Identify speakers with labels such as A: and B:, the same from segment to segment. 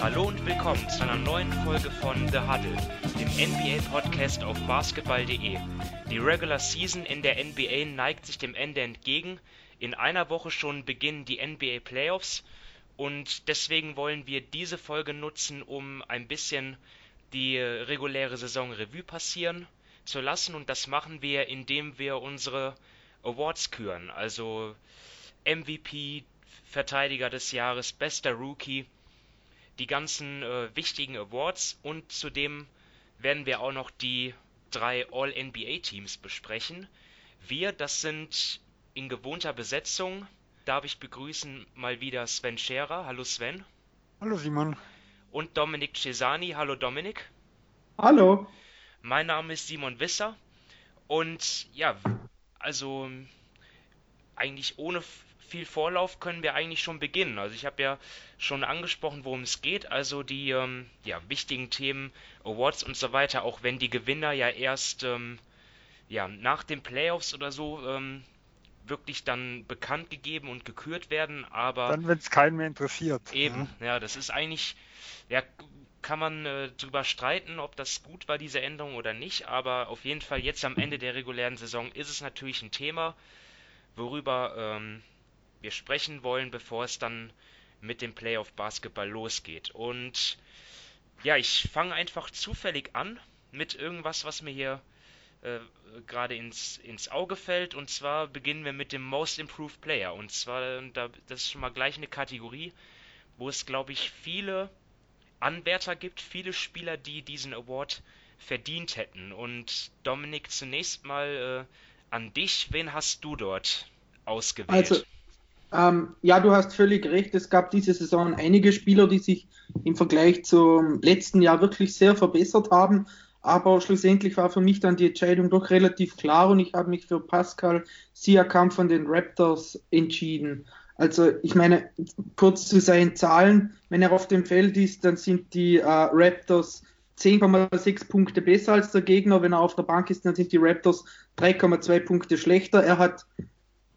A: Hallo und willkommen zu einer neuen Folge von The Huddle, dem NBA-Podcast auf basketball.de. Die Regular Season in der NBA neigt sich dem Ende entgegen. In einer Woche schon beginnen die NBA Playoffs und deswegen wollen wir diese Folge nutzen, um ein bisschen die reguläre Saison Revue passieren zu lassen und das machen wir, indem wir unsere Awards küren, also MVP, Verteidiger des Jahres, bester Rookie die ganzen äh, wichtigen Awards und zudem werden wir auch noch die drei All-NBA-Teams besprechen. Wir, das sind in gewohnter Besetzung, darf ich begrüßen mal wieder Sven Scherer. Hallo Sven.
B: Hallo Simon.
A: Und Dominik Cesani. Hallo Dominik.
C: Hallo.
A: Mein Name ist Simon Wisser und ja, also eigentlich ohne viel Vorlauf können wir eigentlich schon beginnen. Also ich habe ja schon angesprochen, worum es geht, also die ähm, ja, wichtigen Themen, Awards und so weiter, auch wenn die Gewinner ja erst ähm, ja, nach den Playoffs oder so ähm, wirklich dann bekannt gegeben und gekürt werden, aber...
B: Dann, wenn es keinen mehr interessiert.
A: Eben, ja, ja das ist eigentlich, ja, kann man äh, drüber streiten, ob das gut war, diese Änderung oder nicht, aber auf jeden Fall jetzt am Ende der regulären Saison ist es natürlich ein Thema, worüber ähm, wir sprechen wollen, bevor es dann mit dem Playoff Basketball losgeht. Und ja, ich fange einfach zufällig an mit irgendwas, was mir hier äh, gerade ins, ins Auge fällt. Und zwar beginnen wir mit dem Most Improved Player. Und zwar, da, das ist schon mal gleich eine Kategorie, wo es, glaube ich, viele Anwärter gibt, viele Spieler, die diesen Award verdient hätten. Und Dominik, zunächst mal äh, an dich. Wen hast du dort ausgewählt?
C: Also, ähm, ja, du hast völlig recht. Es gab diese Saison einige Spieler, die sich im Vergleich zum letzten Jahr wirklich sehr verbessert haben. Aber schlussendlich war für mich dann die Entscheidung doch relativ klar und ich habe mich für Pascal Siakam von den Raptors entschieden. Also ich meine, kurz zu seinen Zahlen, wenn er auf dem Feld ist, dann sind die äh, Raptors 10,6 Punkte besser als der Gegner. Wenn er auf der Bank ist, dann sind die Raptors 3,2 Punkte schlechter. Er hat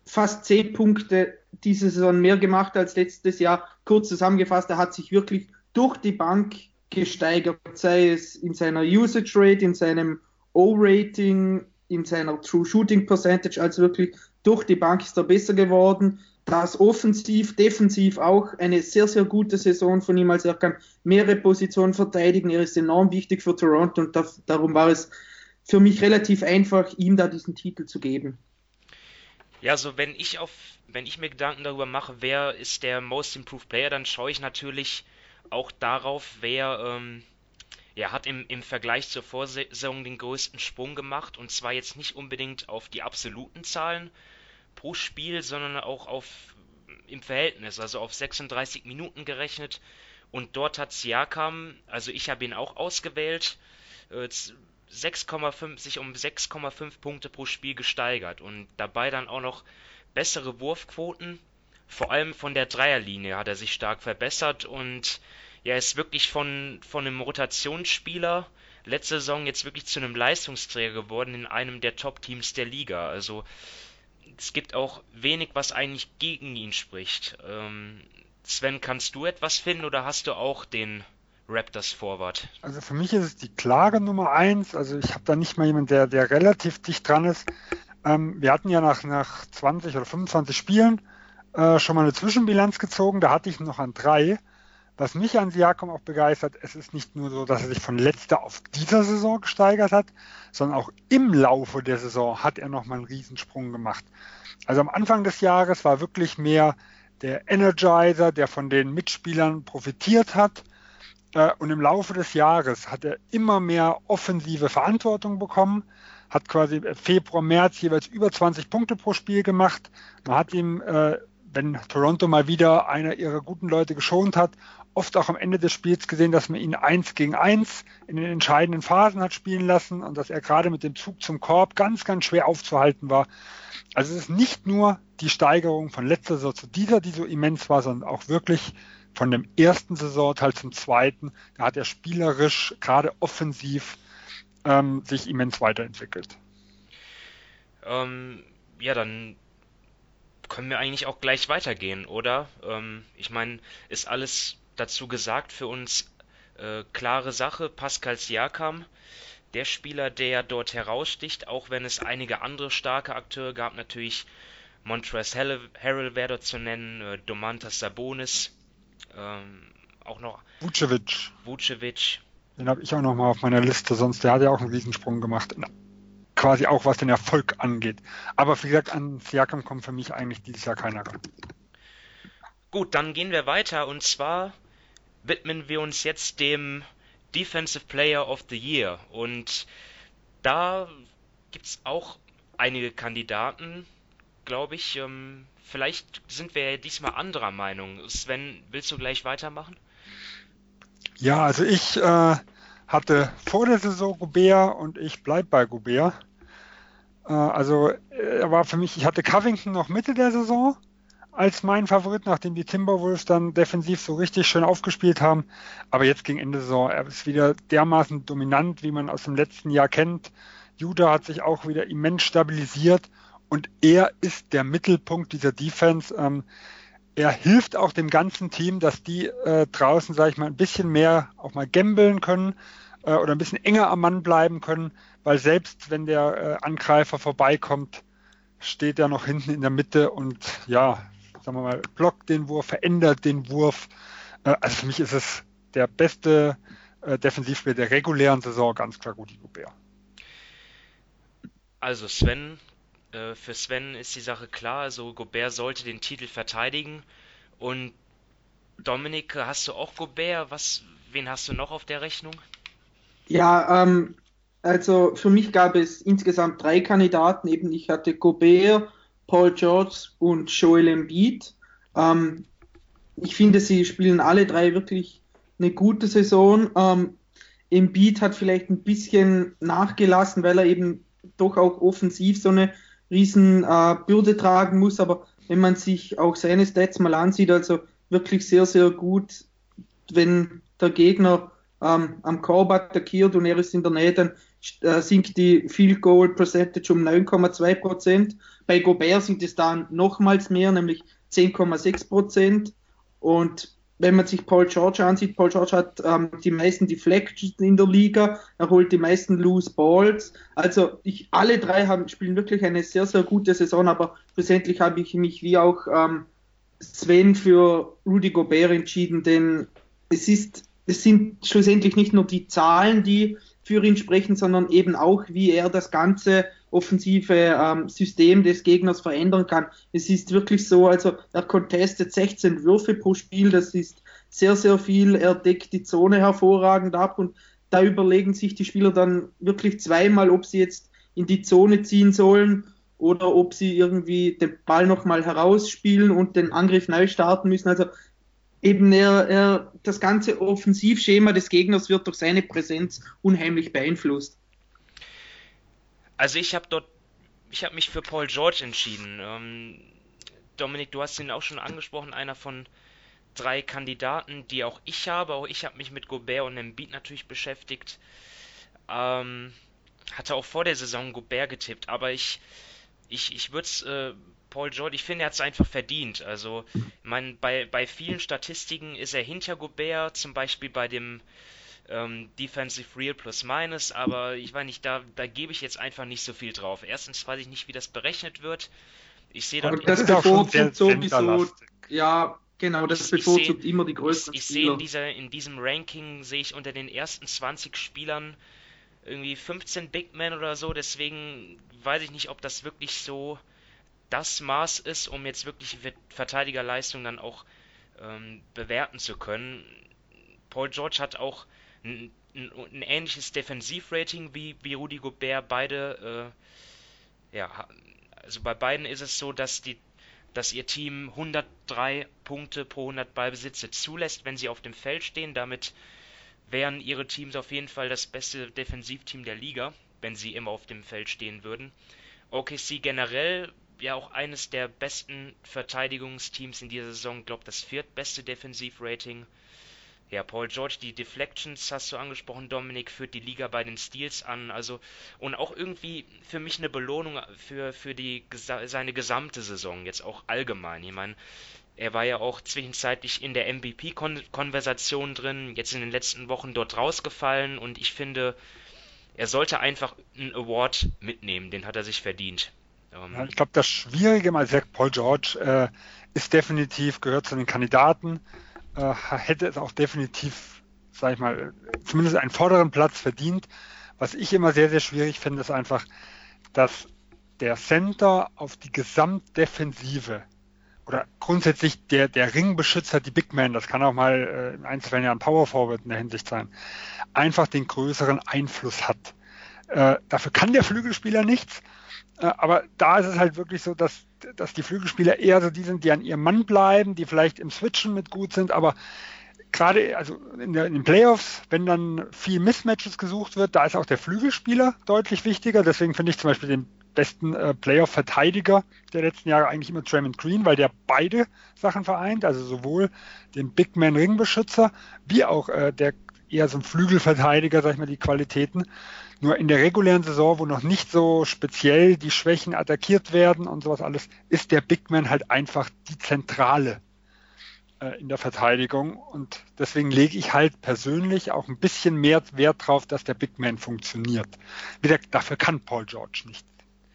C: fast 10 Punkte diese Saison mehr gemacht als letztes Jahr. Kurz zusammengefasst, er hat sich wirklich durch die Bank gesteigert, sei es in seiner Usage Rate, in seinem O-Rating, in seiner True Shooting Percentage, also wirklich durch die Bank ist er besser geworden. Das offensiv, defensiv auch eine sehr, sehr gute Saison von ihm. Also er kann mehrere Positionen verteidigen. Er ist enorm wichtig für Toronto und das, darum war es für mich relativ einfach, ihm da diesen Titel zu geben.
A: Ja, also wenn ich auf, wenn ich mir Gedanken darüber mache, wer ist der Most Improved Player, dann schaue ich natürlich auch darauf, wer ähm, ja, hat im, im Vergleich zur Vorsaison den größten Sprung gemacht und zwar jetzt nicht unbedingt auf die absoluten Zahlen pro Spiel, sondern auch auf im Verhältnis, also auf 36 Minuten gerechnet. Und dort hat Siakam, also ich habe ihn auch ausgewählt, äh, 6,5, sich um 6,5 Punkte pro Spiel gesteigert und dabei dann auch noch bessere Wurfquoten. Vor allem von der Dreierlinie hat er sich stark verbessert und er ist wirklich von, von einem Rotationsspieler letzte Saison jetzt wirklich zu einem Leistungsträger geworden in einem der Top-Teams der Liga. Also es gibt auch wenig, was eigentlich gegen ihn spricht. Ähm, Sven, kannst du etwas finden oder hast du auch den Raptors Forward?
B: Also für mich ist es die klare Nummer eins. Also ich habe da nicht mal jemanden, der, der relativ dicht dran ist. Ähm, wir hatten ja nach, nach 20 oder 25 Spielen äh, schon mal eine Zwischenbilanz gezogen. Da hatte ich noch an drei. Was mich an Siakam auch begeistert, es ist nicht nur so, dass er sich von letzter auf dieser Saison gesteigert hat, sondern auch im Laufe der Saison hat er nochmal einen Riesensprung gemacht. Also am Anfang des Jahres war wirklich mehr der Energizer, der von den Mitspielern profitiert hat. Äh, und im Laufe des Jahres hat er immer mehr offensive Verantwortung bekommen, hat quasi Februar, März jeweils über 20 Punkte pro Spiel gemacht. Man hat ihm, äh, wenn Toronto mal wieder einer ihrer guten Leute geschont hat, oft auch am Ende des Spiels gesehen, dass man ihn eins gegen eins in den entscheidenden Phasen hat spielen lassen und dass er gerade mit dem Zug zum Korb ganz, ganz schwer aufzuhalten war. Also es ist nicht nur die Steigerung von letzter Saison zu dieser, die so immens war, sondern auch wirklich von dem ersten Saisonteil zum zweiten, da hat er spielerisch, gerade offensiv, ähm, sich immens weiterentwickelt.
A: Ähm, ja, dann können wir eigentlich auch gleich weitergehen, oder? Ähm, ich meine, ist alles dazu gesagt für uns äh, klare Sache, Pascal Siakam, der Spieler, der dort heraussticht, auch wenn es einige andere starke Akteure gab, natürlich Montrezl Harrell wäre dort zu nennen, äh, Domantas Sabonis, ähm, auch noch
B: Vucevic.
A: Vucevic.
B: Den habe ich auch noch mal auf meiner Liste, sonst der hat ja auch einen Riesensprung gemacht. Quasi auch was den Erfolg angeht. Aber wie gesagt, an Siakam kommt für mich eigentlich dieses Jahr keiner ran.
A: Gut, dann gehen wir weiter und zwar widmen wir uns jetzt dem Defensive Player of the Year und da gibt es auch einige Kandidaten, glaube ich. Ähm, vielleicht sind wir ja diesmal anderer Meinung. Sven, willst du gleich weitermachen?
B: Ja, also ich äh, hatte vor der Saison Gobert und ich bleibe bei Gobert. Äh, also er war für mich, ich hatte Covington noch Mitte der Saison als mein Favorit, nachdem die Timberwolves dann defensiv so richtig schön aufgespielt haben. Aber jetzt gegen Ende Saison, er ist wieder dermaßen dominant, wie man aus dem letzten Jahr kennt. Judah hat sich auch wieder immens stabilisiert und er ist der Mittelpunkt dieser Defense. Ähm, er hilft auch dem ganzen Team, dass die äh, draußen, sage ich mal, ein bisschen mehr auch mal gambeln können äh, oder ein bisschen enger am Mann bleiben können, weil selbst wenn der äh, Angreifer vorbeikommt, steht er noch hinten in der Mitte und ja, sagen wir mal, blockt den Wurf, verändert den Wurf. Äh, also für mich ist es der beste äh, Defensivspieler der regulären Saison, ganz klar Rudi Gobert.
A: Also Sven, äh, für Sven ist die Sache klar, also Gobert sollte den Titel verteidigen. Und Dominik, hast du auch Gobert? Was, wen hast du noch auf der Rechnung?
C: Ja, ähm, also für mich gab es insgesamt drei Kandidaten. Eben ich hatte Gobert, Paul George und Joel Embiid. Ähm, ich finde, sie spielen alle drei wirklich eine gute Saison. Ähm, Embiid hat vielleicht ein bisschen nachgelassen, weil er eben doch auch offensiv so eine riesen äh, Bürde tragen muss. Aber wenn man sich auch seine Stats mal ansieht, also wirklich sehr, sehr gut, wenn der Gegner ähm, am Korb attackiert und er ist in der Nähe, dann äh, sinkt die Field Goal Percentage um 9,2 Prozent. Bei Gobert sind es dann nochmals mehr, nämlich 10,6 Prozent. Und wenn man sich Paul George ansieht, Paul George hat ähm, die meisten Deflections in der Liga, er holt die meisten Loose Balls. Also ich, alle drei haben, spielen wirklich eine sehr, sehr gute Saison, aber schlussendlich habe ich mich wie auch ähm, Sven für Rudy Gobert entschieden, denn es ist, es sind schlussendlich nicht nur die Zahlen, die für ihn sprechen, sondern eben auch, wie er das ganze offensive ähm, System des Gegners verändern kann. Es ist wirklich so, also er contestet 16 Würfe pro Spiel, das ist sehr, sehr viel. Er deckt die Zone hervorragend ab und da überlegen sich die Spieler dann wirklich zweimal, ob sie jetzt in die Zone ziehen sollen oder ob sie irgendwie den Ball nochmal herausspielen und den Angriff neu starten müssen. Also eben er, er, das ganze Offensivschema des Gegners wird durch seine Präsenz unheimlich beeinflusst.
A: Also ich habe dort, ich habe mich für Paul George entschieden. Ähm, Dominik, du hast ihn auch schon angesprochen, einer von drei Kandidaten, die auch ich habe. Auch ich habe mich mit Gobert und Embiid natürlich beschäftigt. Ähm, hatte auch vor der Saison Gobert getippt, aber ich, ich, ich würde es äh, Paul George, ich finde, er hat es einfach verdient. Also, ich meine, bei, bei vielen Statistiken ist er hinter Gobert, zum Beispiel bei dem ähm, Defensive Real plus minus, aber ich weiß nicht, da, da gebe ich jetzt einfach nicht so viel drauf. Erstens weiß ich nicht, wie das berechnet wird. Ich sehe dort.
C: Das bevorzugt sowieso. Ja, genau, das ich, bevorzugt ich seh, immer die größten
A: Ich, ich sehe in, dieser, in diesem Ranking, sehe ich unter den ersten 20 Spielern irgendwie 15 Big Men oder so, deswegen weiß ich nicht, ob das wirklich so das Maß ist, um jetzt wirklich Verteidigerleistung dann auch ähm, bewerten zu können. Paul George hat auch ein, ein, ein ähnliches Defensivrating wie, wie Rudi Gobert. Beide, äh, ja, also bei beiden ist es so, dass die dass ihr Team 103 Punkte pro 100 Ballbesitze zulässt, wenn sie auf dem Feld stehen. Damit wären ihre Teams auf jeden Fall das beste Defensivteam der Liga, wenn sie immer auf dem Feld stehen würden. OKC generell ja auch eines der besten Verteidigungsteams in dieser Saison, glaube das viertbeste Defensivrating. Ja, Paul George, die Deflections hast du angesprochen, Dominik, führt die Liga bei den Steals an, also und auch irgendwie für mich eine Belohnung für, für die seine gesamte Saison, jetzt auch allgemein. Ich meine, er war ja auch zwischenzeitlich in der MVP-Konversation drin, jetzt in den letzten Wochen dort rausgefallen und ich finde, er sollte einfach einen Award mitnehmen, den hat er sich verdient.
B: Ähm, ja, ich glaube, das Schwierige mal sagt Paul George äh, ist definitiv, gehört zu den Kandidaten äh, hätte es auch definitiv, sag ich mal, zumindest einen vorderen Platz verdient. Was ich immer sehr, sehr schwierig finde, ist einfach, dass der Center auf die Gesamtdefensive oder grundsätzlich der, der Ringbeschützer, die Big Man, das kann auch mal äh, in Einzelfällen ja ein Power Forward in der Hinsicht sein, einfach den größeren Einfluss hat. Äh, dafür kann der Flügelspieler nichts, äh, aber da ist es halt wirklich so, dass dass die Flügelspieler eher so die sind, die an ihrem Mann bleiben, die vielleicht im Switchen mit gut sind, aber gerade also in, der, in, den Playoffs, wenn dann viel Mismatches gesucht wird, da ist auch der Flügelspieler deutlich wichtiger. Deswegen finde ich zum Beispiel den besten äh, Playoff-Verteidiger der letzten Jahre eigentlich immer Draymond Green, weil der beide Sachen vereint, also sowohl den Big Man Ringbeschützer wie auch äh, der eher so ein Flügelverteidiger, sag ich mal, die Qualitäten. Nur in der regulären Saison, wo noch nicht so speziell die Schwächen attackiert werden und sowas alles, ist der Big Man halt einfach die Zentrale äh, in der Verteidigung. Und deswegen lege ich halt persönlich auch ein bisschen mehr Wert drauf, dass der Big Man funktioniert. Wieder, dafür kann Paul George nicht.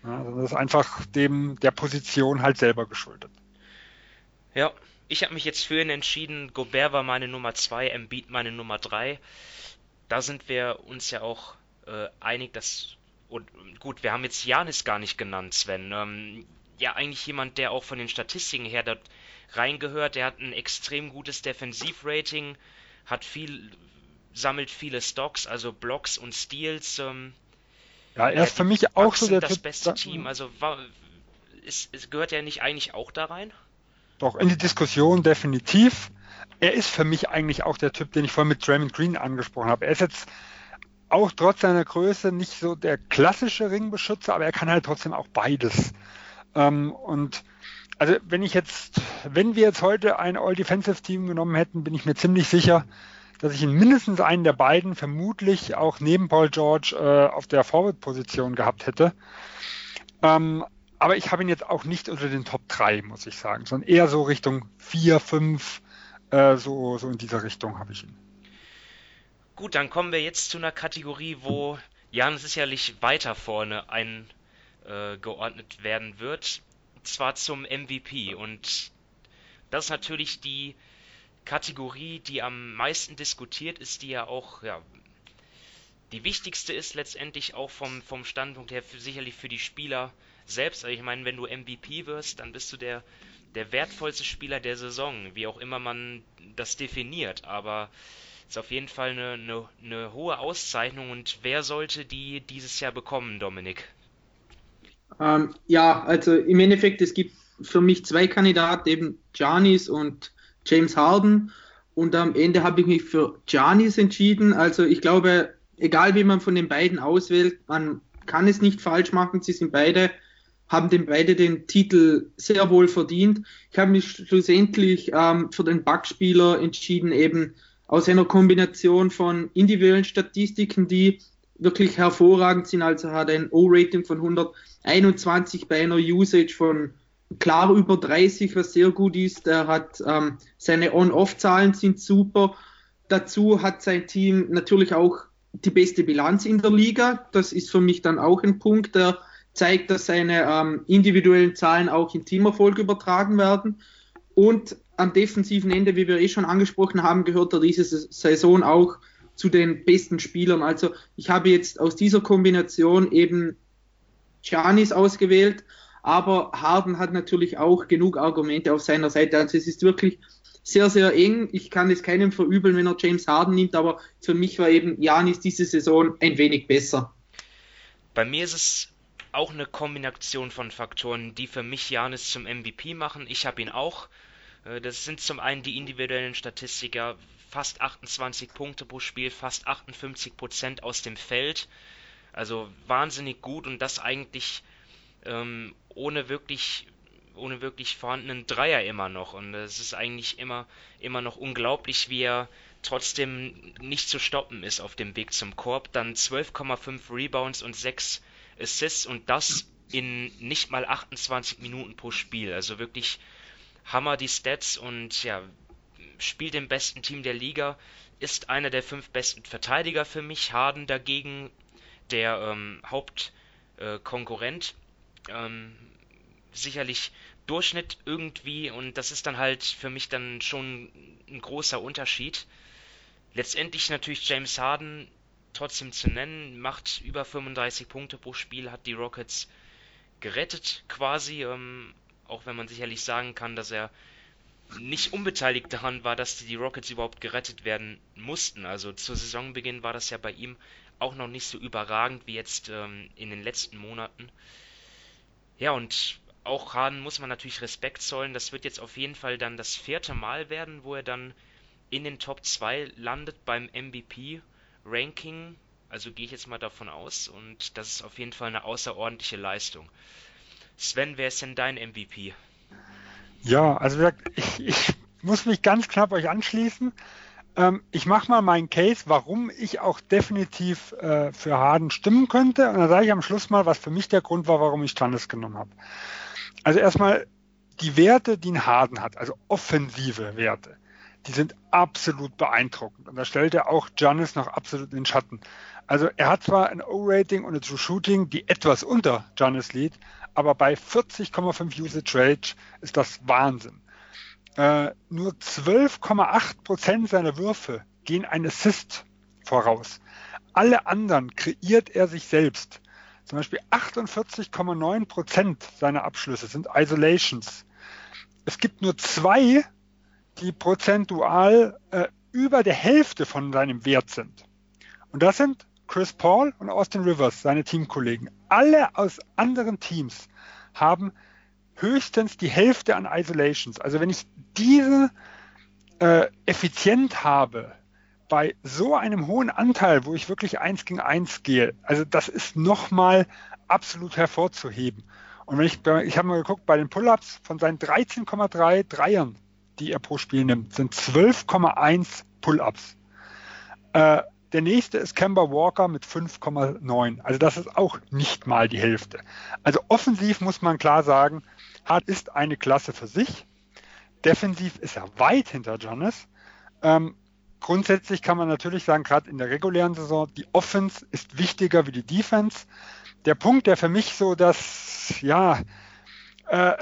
B: Ja, also das ist einfach dem der Position halt selber geschuldet.
A: Ja, ich habe mich jetzt für ihn entschieden. Gobert war meine Nummer 2, Embiid meine Nummer 3. Da sind wir uns ja auch äh, einig, dass. Und gut, wir haben jetzt Janis gar nicht genannt, Sven. Ähm, ja, eigentlich jemand, der auch von den Statistiken her dort reingehört. Der hat ein extrem gutes Defensivrating, hat viel, sammelt viele Stocks, also Blocks und Steals. Ähm,
B: ja, er ist für mich auch so der
A: das beste Team. Also war, ist, ist, gehört er nicht eigentlich auch da rein?
B: Doch, in die Diskussion definitiv. Er ist für mich eigentlich auch der Typ, den ich vorhin mit Draymond Green angesprochen habe. Er ist jetzt auch trotz seiner Größe nicht so der klassische Ringbeschützer, aber er kann halt trotzdem auch beides. Ähm, und also wenn ich jetzt, wenn wir jetzt heute ein All-Defensive-Team genommen hätten, bin ich mir ziemlich sicher, dass ich in mindestens einen der beiden vermutlich auch neben Paul George äh, auf der Forward-Position gehabt hätte. Ähm, aber ich habe ihn jetzt auch nicht unter den Top 3, muss ich sagen, sondern eher so Richtung 4, 5, äh, so, so in dieser Richtung habe ich ihn.
A: Gut, dann kommen wir jetzt zu einer Kategorie, wo Jan sicherlich weiter vorne eingeordnet äh, werden wird. Und zwar zum MVP. Und das ist natürlich die Kategorie, die am meisten diskutiert ist, die ja auch ja, die wichtigste ist letztendlich auch vom, vom Standpunkt her für, sicherlich für die Spieler selbst. Also ich meine, wenn du MVP wirst, dann bist du der, der wertvollste Spieler der Saison, wie auch immer man das definiert. Aber ist auf jeden Fall eine, eine, eine hohe Auszeichnung und wer sollte die dieses Jahr bekommen, Dominik?
C: Ähm, ja, also im Endeffekt, es gibt für mich zwei Kandidaten, eben Janis und James Harden. Und am Ende habe ich mich für Janis entschieden. Also ich glaube, egal wie man von den beiden auswählt, man kann es nicht falsch machen. Sie sind beide, haben den beide den Titel sehr wohl verdient. Ich habe mich schlussendlich ähm, für den Backspieler entschieden, eben aus einer Kombination von individuellen Statistiken, die wirklich hervorragend sind. Also hat ein O-Rating von 121 bei einer Usage von klar über 30, was sehr gut ist. Er hat ähm, seine On-Off-Zahlen sind super. Dazu hat sein Team natürlich auch die beste Bilanz in der Liga. Das ist für mich dann auch ein Punkt, der zeigt, dass seine ähm, individuellen Zahlen auch in Teamerfolg übertragen werden. Und am defensiven Ende, wie wir eh schon angesprochen haben, gehört er diese Saison auch zu den besten Spielern. Also ich habe jetzt aus dieser Kombination eben Giannis ausgewählt, aber Harden hat natürlich auch genug Argumente auf seiner Seite. Also es ist wirklich sehr, sehr eng. Ich kann es keinem verübeln, wenn er James Harden nimmt, aber für mich war eben Janis diese Saison ein wenig besser.
A: Bei mir ist es auch eine Kombination von Faktoren, die für mich Janis zum MVP machen. Ich habe ihn auch. Äh, das sind zum einen die individuellen Statistiker, fast 28 Punkte pro Spiel, fast 58 Prozent aus dem Feld. Also wahnsinnig gut und das eigentlich ähm, ohne wirklich ohne wirklich vorhandenen Dreier immer noch. Und es ist eigentlich immer, immer noch unglaublich, wie er trotzdem nicht zu stoppen ist auf dem Weg zum Korb. Dann 12,5 Rebounds und 6 Assists und das in nicht mal 28 Minuten pro Spiel. Also wirklich Hammer die Stats und ja, spielt im besten Team der Liga, ist einer der fünf besten Verteidiger für mich. Harden dagegen der ähm, Hauptkonkurrent. Äh, ähm, sicherlich Durchschnitt irgendwie und das ist dann halt für mich dann schon ein großer Unterschied. Letztendlich natürlich James Harden trotzdem zu nennen, macht über 35 Punkte pro Spiel, hat die Rockets gerettet quasi, ähm, auch wenn man sicherlich sagen kann, dass er nicht unbeteiligt daran war, dass die Rockets überhaupt gerettet werden mussten. Also zu Saisonbeginn war das ja bei ihm auch noch nicht so überragend wie jetzt ähm, in den letzten Monaten. Ja, und auch Harden muss man natürlich Respekt zollen. Das wird jetzt auf jeden Fall dann das vierte Mal werden, wo er dann in den Top 2 landet beim MVP-Ranking. Also gehe ich jetzt mal davon aus. Und das ist auf jeden Fall eine außerordentliche Leistung. Sven, wer ist denn dein MVP?
B: Ja, also ich, ich muss mich ganz knapp euch anschließen. Ähm, ich mache mal meinen Case, warum ich auch definitiv äh, für Harden stimmen könnte. Und dann sage ich am Schluss mal, was für mich der Grund war, warum ich Standes genommen habe. Also erstmal die Werte, die ein Harden hat, also offensive Werte, die sind absolut beeindruckend. Und da stellt er auch Giannis noch absolut in den Schatten. Also er hat zwar ein O-Rating und ein True Shooting, die etwas unter Giannis liegt, aber bei 40,5 Usage Rate ist das Wahnsinn. Äh, nur 12,8 Prozent seiner Würfe gehen ein Assist voraus. Alle anderen kreiert er sich selbst. Zum Beispiel 48,9 Prozent seiner Abschlüsse sind Isolations. Es gibt nur zwei, die prozentual äh, über der Hälfte von seinem Wert sind. Und das sind Chris Paul und Austin Rivers, seine Teamkollegen. Alle aus anderen Teams haben höchstens die Hälfte an Isolations. Also wenn ich diese äh, effizient habe bei so einem hohen Anteil, wo ich wirklich eins gegen eins gehe, also das ist nochmal absolut hervorzuheben. Und wenn ich, ich habe mal geguckt, bei den Pull-ups von seinen 13,3 Dreiern, die er pro Spiel nimmt, sind 12,1 Pull-ups. Äh, der nächste ist Kemba Walker mit 5,9. Also das ist auch nicht mal die Hälfte. Also offensiv muss man klar sagen, Hart ist eine Klasse für sich. Defensiv ist er weit hinter Giannis. Ähm, grundsätzlich kann man natürlich sagen, gerade in der regulären Saison, die Offense ist wichtiger wie die Defense. Der Punkt, der für mich so das, ja, äh,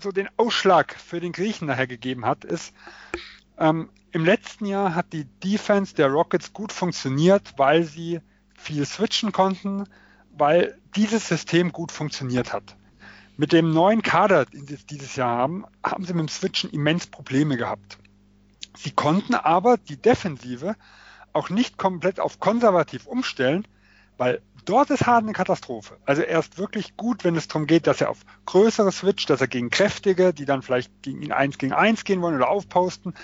B: so den Ausschlag für den Griechen nachher gegeben hat, ist, ähm, im letzten Jahr hat die Defense der Rockets gut funktioniert, weil sie viel switchen konnten, weil dieses System gut funktioniert hat. Mit dem neuen Kader, den sie dieses Jahr haben, haben sie mit dem Switchen immens Probleme gehabt. Sie konnten aber die Defensive auch nicht komplett auf konservativ umstellen, weil dort ist Harden eine Katastrophe. Also er ist wirklich gut, wenn es darum geht, dass er auf größere switcht, dass er gegen kräftige, die dann vielleicht gegen ihn eins gegen eins gehen wollen oder aufposten,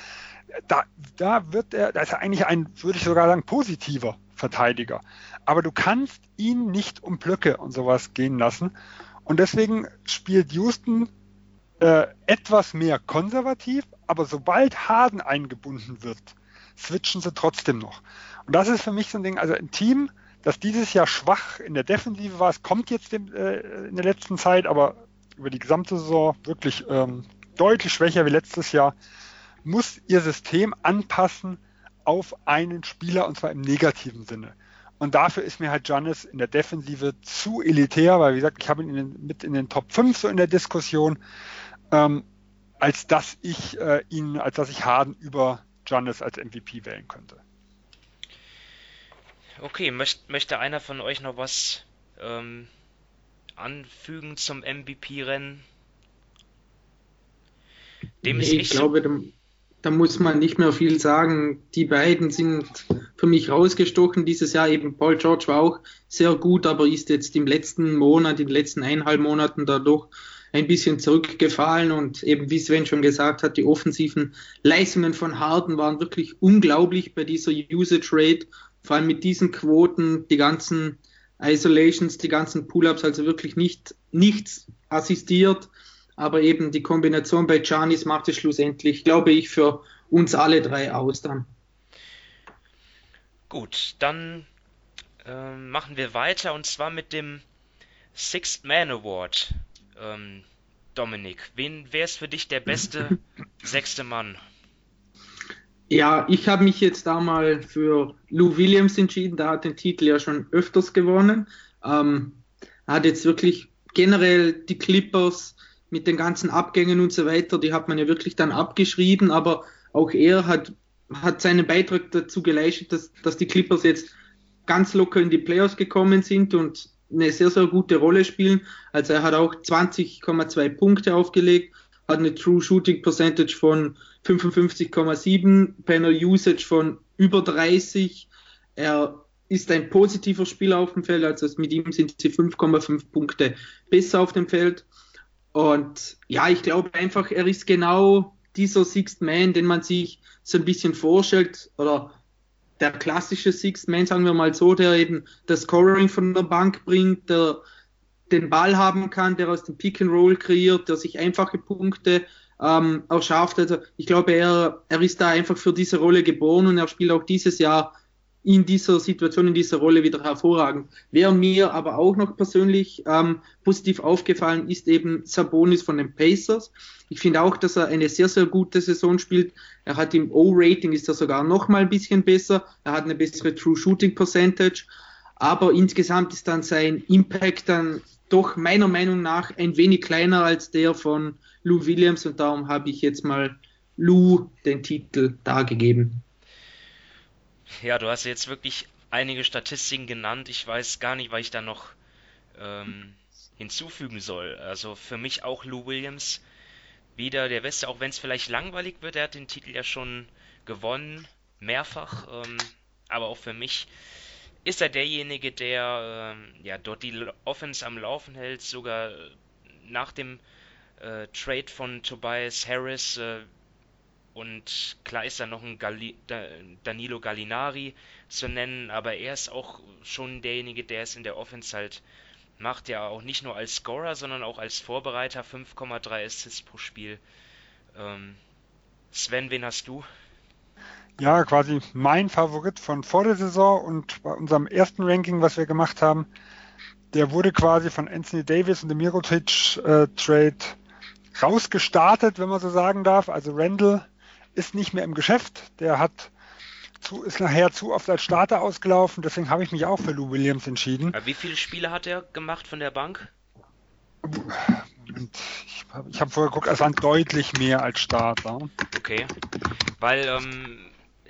B: da, da wird er, da ist er eigentlich ein, würde ich sogar sagen, positiver Verteidiger. Aber du kannst ihn nicht um Blöcke und sowas gehen lassen. Und deswegen spielt Houston äh, etwas mehr konservativ, aber sobald Harden eingebunden wird, switchen sie trotzdem noch. Und das ist für mich so ein Ding, also ein Team, das dieses Jahr schwach in der Defensive war, es kommt jetzt äh, in der letzten Zeit, aber über die gesamte Saison wirklich ähm, deutlich schwächer wie letztes Jahr, muss ihr System anpassen auf einen Spieler und zwar im negativen Sinne. Und dafür ist mir halt Giannis in der Defensive zu elitär, weil wie gesagt, ich habe ihn in den, mit in den Top 5 so in der Diskussion, ähm, als dass ich äh, ihn, als dass ich Harden über Giannis als MVP wählen könnte.
A: Okay, möcht, möchte einer von euch noch was ähm, anfügen zum MVP-Rennen?
C: Dem nee, ist nicht ich glaube, so da muss man nicht mehr viel sagen. Die beiden sind für mich rausgestochen dieses Jahr. Eben Paul George war auch sehr gut, aber ist jetzt im letzten Monat, in den letzten eineinhalb Monaten dadurch ein bisschen zurückgefallen und eben wie Sven schon gesagt hat, die offensiven Leistungen von Harden waren wirklich unglaublich bei dieser Usage Rate, vor allem mit diesen Quoten, die ganzen Isolations, die ganzen Pull-ups, also wirklich nicht nichts assistiert aber eben die Kombination bei Giannis macht es schlussendlich, glaube ich, für uns alle drei aus dann.
A: Gut, dann äh, machen wir weiter und zwar mit dem Sixth Man Award. Ähm, Dominik, wen wer ist für dich der beste sechste Mann?
C: Ja, ich habe mich jetzt da mal für Lou Williams entschieden. Der hat den Titel ja schon öfters gewonnen. Ähm, hat jetzt wirklich generell die Clippers mit den ganzen Abgängen und so weiter, die hat man ja wirklich dann abgeschrieben, aber auch er hat, hat seinen Beitrag dazu geleistet, dass, dass die Clippers jetzt ganz locker in die Playoffs gekommen sind und eine sehr, sehr gute Rolle spielen. Also er hat auch 20,2 Punkte aufgelegt, eine True Shooting Percentage von 55,7, Panel Usage von über 30. Er ist ein positiver Spieler auf dem Feld, also mit ihm sind sie 5,5 Punkte besser auf dem Feld. Und ja, ich glaube einfach, er ist genau dieser Sixth Man, den man sich so ein bisschen vorstellt, oder der klassische Sixth Man, sagen wir mal so, der eben das Scoring von der Bank bringt, der den Ball haben kann, der aus dem Pick and Roll kreiert, der sich einfache Punkte ähm, erschafft. Also ich glaube, er, er ist da einfach für diese Rolle geboren und er spielt auch dieses Jahr in dieser Situation, in dieser Rolle wieder hervorragend. Wer mir aber auch noch persönlich ähm, positiv aufgefallen ist, eben Sabonis von den Pacers. Ich finde auch, dass er eine sehr, sehr gute Saison spielt. Er hat im O-Rating ist er sogar noch mal ein bisschen besser. Er hat eine bessere True Shooting Percentage. Aber insgesamt ist dann sein Impact dann doch meiner Meinung nach ein wenig kleiner als der von Lou Williams und darum habe ich jetzt mal Lou den Titel dargegeben.
A: Ja, du hast jetzt wirklich einige Statistiken genannt. Ich weiß gar nicht, was ich da noch ähm, hinzufügen soll. Also für mich auch Lou Williams wieder der Beste, auch wenn es vielleicht langweilig wird. Er hat den Titel ja schon gewonnen, mehrfach. Ähm, aber auch für mich ist er derjenige, der ähm, ja dort die Offense am Laufen hält, sogar nach dem äh, Trade von Tobias Harris. Äh, und klar ist da noch ein Gali Danilo Gallinari zu nennen, aber er ist auch schon derjenige, der es in der Offense halt macht, ja auch nicht nur als Scorer, sondern auch als Vorbereiter 5,3 Assists pro Spiel. Ähm, Sven, wen hast du?
B: Ja, quasi mein Favorit von vor der Saison und bei unserem ersten Ranking, was wir gemacht haben, der wurde quasi von Anthony Davis und dem Mirotic äh, Trade rausgestartet, wenn man so sagen darf. Also Randall ist nicht mehr im Geschäft. Der hat zu, ist nachher zu oft als Starter ausgelaufen. Deswegen habe ich mich auch für Lou Williams entschieden.
A: wie viele Spiele hat er gemacht von der Bank?
B: Moment, ich habe hab vorher geguckt, es waren deutlich mehr als Starter.
A: Okay. Weil ähm,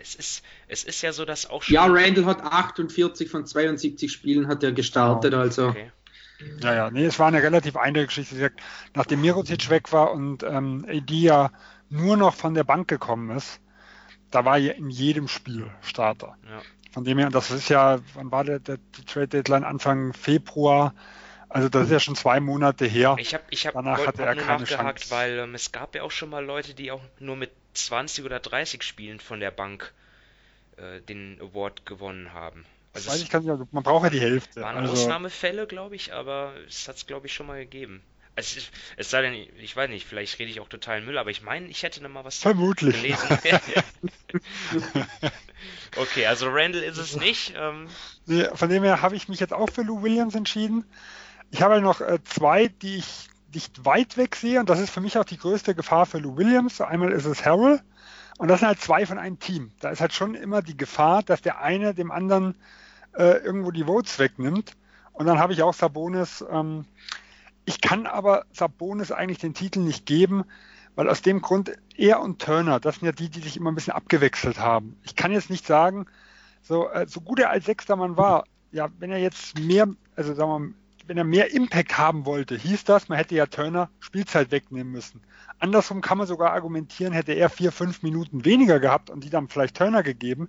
A: es, ist, es ist ja so, dass auch schon.
C: Ja, Randall hat 48 von 72 Spielen hat er gestartet, genau. also. Okay.
B: Ja, ja, nee, es war eine relativ eindeutige Geschichte. Nachdem Mirotic weg war und ähm, AD ja nur noch von der Bank gekommen ist, da war er in jedem Spiel Starter. Ja. Von dem her, das ist ja, wann war der, der die Trade Deadline? Anfang Februar. Also das ist ja schon zwei Monate her.
A: Ich habe ich hab Danach hatte er keine Chance. weil ähm, es gab ja auch schon mal Leute, die auch nur mit 20 oder 30 Spielen von der Bank äh, den Award gewonnen haben.
B: Also weiß ich kann nicht, also man braucht ja die Hälfte.
A: Waren also, Ausnahmefälle, glaube ich, aber es hat es, glaube ich, schon mal gegeben. Also es, es sei denn, ich weiß nicht, vielleicht rede ich auch total Müll, aber ich meine, ich hätte noch mal was
B: Vermutlich.
A: gelesen. okay, also Randall ist es nicht. Ähm.
B: Nee, von dem her habe ich mich jetzt auch für Lou Williams entschieden. Ich habe noch äh, zwei, die ich nicht weit weg sehe und das ist für mich auch die größte Gefahr für Lou Williams. Einmal ist es Harrell und das sind halt zwei von einem Team. Da ist halt schon immer die Gefahr, dass der eine dem anderen äh, irgendwo die Votes wegnimmt. Und dann habe ich auch Sabonis. Ähm, ich kann aber Sabonis eigentlich den Titel nicht geben, weil aus dem Grund er und Turner, das sind ja die, die sich immer ein bisschen abgewechselt haben. Ich kann jetzt nicht sagen, so, äh, so gut er als Sechster Mann war, ja, wenn er jetzt mehr, also sagen wir mal, wenn er mehr Impact haben wollte, hieß das, man hätte ja Turner Spielzeit wegnehmen müssen. Andersrum kann man sogar argumentieren, hätte er vier, fünf Minuten weniger gehabt und die dann vielleicht Turner gegeben,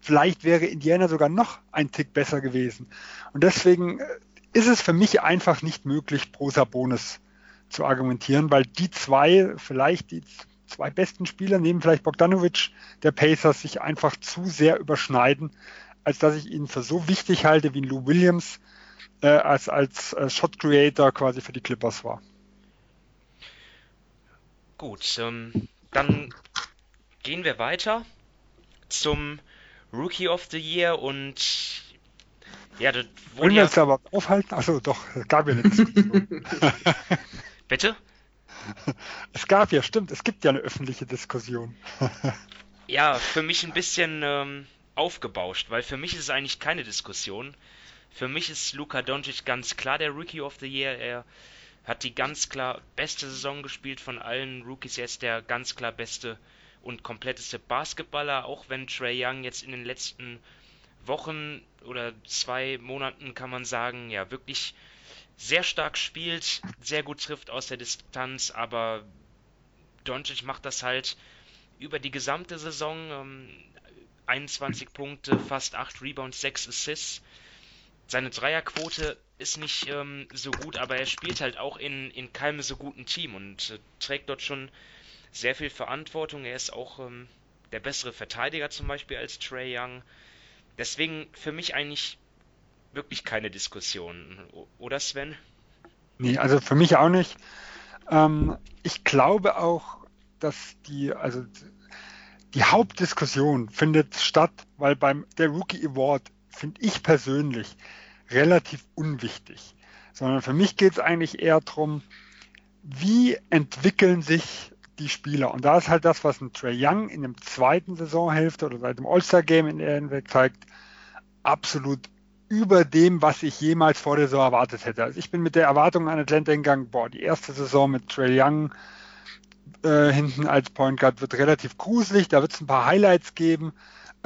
B: vielleicht wäre Indiana sogar noch ein Tick besser gewesen. Und deswegen äh, ist es für mich einfach nicht möglich, pro Sabonis zu argumentieren, weil die zwei, vielleicht die zwei besten Spieler, neben vielleicht Bogdanovic, der Pacers, sich einfach zu sehr überschneiden, als dass ich ihn für so wichtig halte, wie Lou Williams äh, als, als äh, Shot Creator quasi für die Clippers war.
A: Gut, ähm, dann gehen wir weiter zum Rookie of the Year und ja, das
B: wurde Wollen wir ja... uns aber aufhalten? Achso, doch, es gab ja eine Diskussion.
A: Bitte?
B: Es gab ja, stimmt, es gibt ja eine öffentliche Diskussion.
A: ja, für mich ein bisschen ähm, aufgebauscht, weil für mich ist es eigentlich keine Diskussion. Für mich ist Luka Doncic ganz klar der Rookie of the Year. Er hat die ganz klar beste Saison gespielt von allen Rookies. Er ist der ganz klar beste und kompletteste Basketballer, auch wenn Trey Young jetzt in den letzten Wochen oder zwei Monaten kann man sagen, ja, wirklich sehr stark spielt, sehr gut trifft aus der Distanz, aber Doncic macht das halt über die gesamte Saison. Ähm, 21 Punkte, fast 8 Rebounds, 6 Assists. Seine Dreierquote ist nicht ähm, so gut, aber er spielt halt auch in, in keinem so guten Team und äh, trägt dort schon sehr viel Verantwortung. Er ist auch ähm, der bessere Verteidiger zum Beispiel als Trey Young. Deswegen für mich eigentlich wirklich keine Diskussion. Oder Sven?
B: Nee, also für mich auch nicht. Ähm, ich glaube auch, dass die, also die Hauptdiskussion findet statt, weil beim der Rookie Award finde ich persönlich relativ unwichtig, sondern für mich geht es eigentlich eher darum, wie entwickeln sich die Spieler. Und da ist halt das, was ein Trey Young in der zweiten Saisonhälfte oder seit dem All-Star-Game in der hinweg zeigt, absolut über dem, was ich jemals vor der Saison erwartet hätte. Also ich bin mit der Erwartung an Atlanta gegangen, boah, die erste Saison mit Trey Young äh, hinten als Point Guard wird relativ gruselig, da wird es ein paar Highlights geben,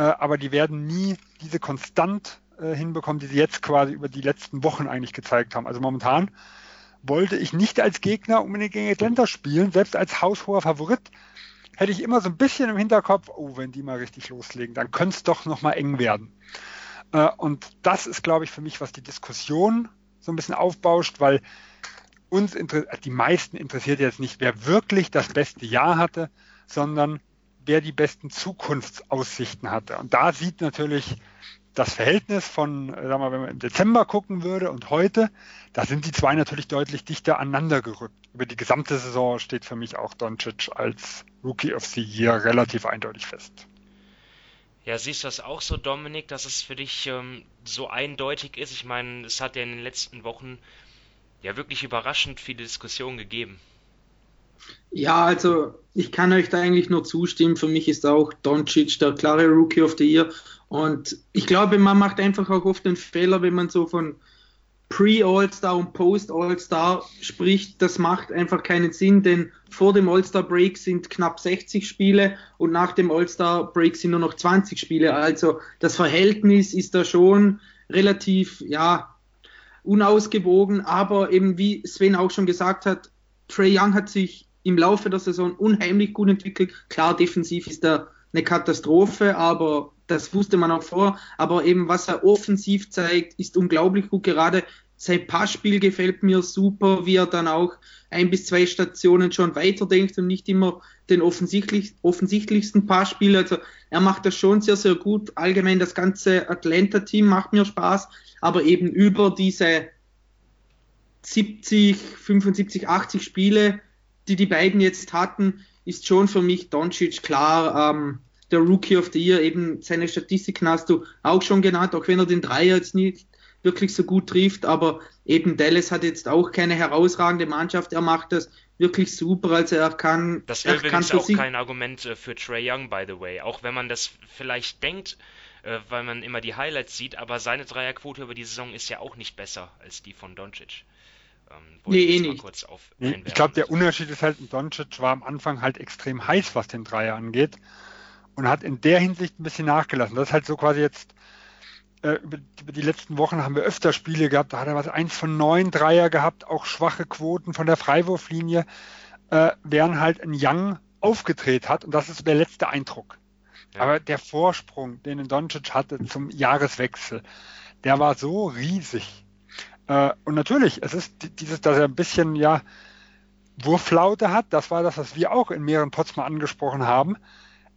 B: aber die werden nie diese konstant äh, hinbekommen, die sie jetzt quasi über die letzten Wochen eigentlich gezeigt haben. Also momentan wollte ich nicht als Gegner unbedingt gegen Atlanta spielen, selbst als haushoher Favorit hätte ich immer so ein bisschen im Hinterkopf, oh, wenn die mal richtig loslegen, dann könnte es doch nochmal eng werden. Äh, und das ist, glaube ich, für mich, was die Diskussion so ein bisschen aufbauscht, weil uns die meisten interessiert jetzt nicht, wer wirklich das beste Jahr hatte, sondern wer die besten Zukunftsaussichten hatte. Und da sieht natürlich das Verhältnis von, äh, sagen wir, wenn man im Dezember gucken würde und heute, da sind die zwei natürlich deutlich dichter aneinander gerückt. Über die gesamte Saison steht für mich auch Doncic als Rookie of the Year relativ eindeutig fest.
A: Ja, siehst du das auch so, Dominik, dass es für dich ähm, so eindeutig ist? Ich meine, es hat ja in den letzten Wochen ja wirklich überraschend viele Diskussionen gegeben.
C: Ja, also ich kann euch da eigentlich nur zustimmen. Für mich ist auch Doncic der klare Rookie of the Year. Und ich glaube, man macht einfach auch oft den Fehler, wenn man so von Pre-All-Star und Post-All-Star spricht. Das macht einfach keinen Sinn, denn vor dem All-Star-Break sind knapp 60 Spiele und nach dem All-Star-Break sind nur noch 20 Spiele. Also das Verhältnis ist da schon relativ, ja, unausgewogen. Aber eben wie Sven auch schon gesagt hat, Trey Young hat sich im Laufe der Saison unheimlich gut entwickelt. Klar, defensiv ist er eine Katastrophe, aber das wusste man auch vor. Aber eben, was er offensiv zeigt, ist unglaublich gut. Gerade sein Passspiel gefällt mir super, wie er dann auch ein bis zwei Stationen schon weiterdenkt und nicht immer den offensichtlich, offensichtlichsten Passspiel. Also er macht das schon sehr, sehr gut. Allgemein das ganze Atlanta-Team macht mir Spaß, aber eben über diese 70, 75, 80 Spiele, die die beiden jetzt hatten, ist schon für mich Doncic klar ähm, der Rookie of the Year. Eben seine Statistiken hast du auch schon genannt, auch wenn er den Dreier jetzt nicht wirklich so gut trifft, aber eben Dallas hat jetzt auch keine herausragende Mannschaft. Er macht das wirklich super, also er kann.
A: Das wäre übrigens auch kein Argument äh, für Trey Young, by the way. Auch wenn man das vielleicht denkt, äh, weil man immer die Highlights sieht, aber seine Dreierquote über die Saison ist ja auch nicht besser als die von Doncic.
B: Ähm, nee, eh nicht. Nee, ich glaube, der Unterschied ist halt, Doncic war am Anfang halt extrem heiß, was den Dreier angeht und hat in der Hinsicht ein bisschen nachgelassen. Das ist halt so quasi jetzt, äh, über, über, die letzten Wochen haben wir öfter Spiele gehabt, da hat er was eins von neun Dreier gehabt, auch schwache Quoten von der Freiwurflinie, äh, während halt ein Young aufgedreht hat und das ist der letzte Eindruck. Ja. Aber der Vorsprung, den Doncic hatte zum Jahreswechsel, der war so riesig. Äh, und natürlich, es ist dieses, dass er ein bisschen, ja, Wurflaute hat, das war das, was wir auch in mehreren Pots mal angesprochen haben.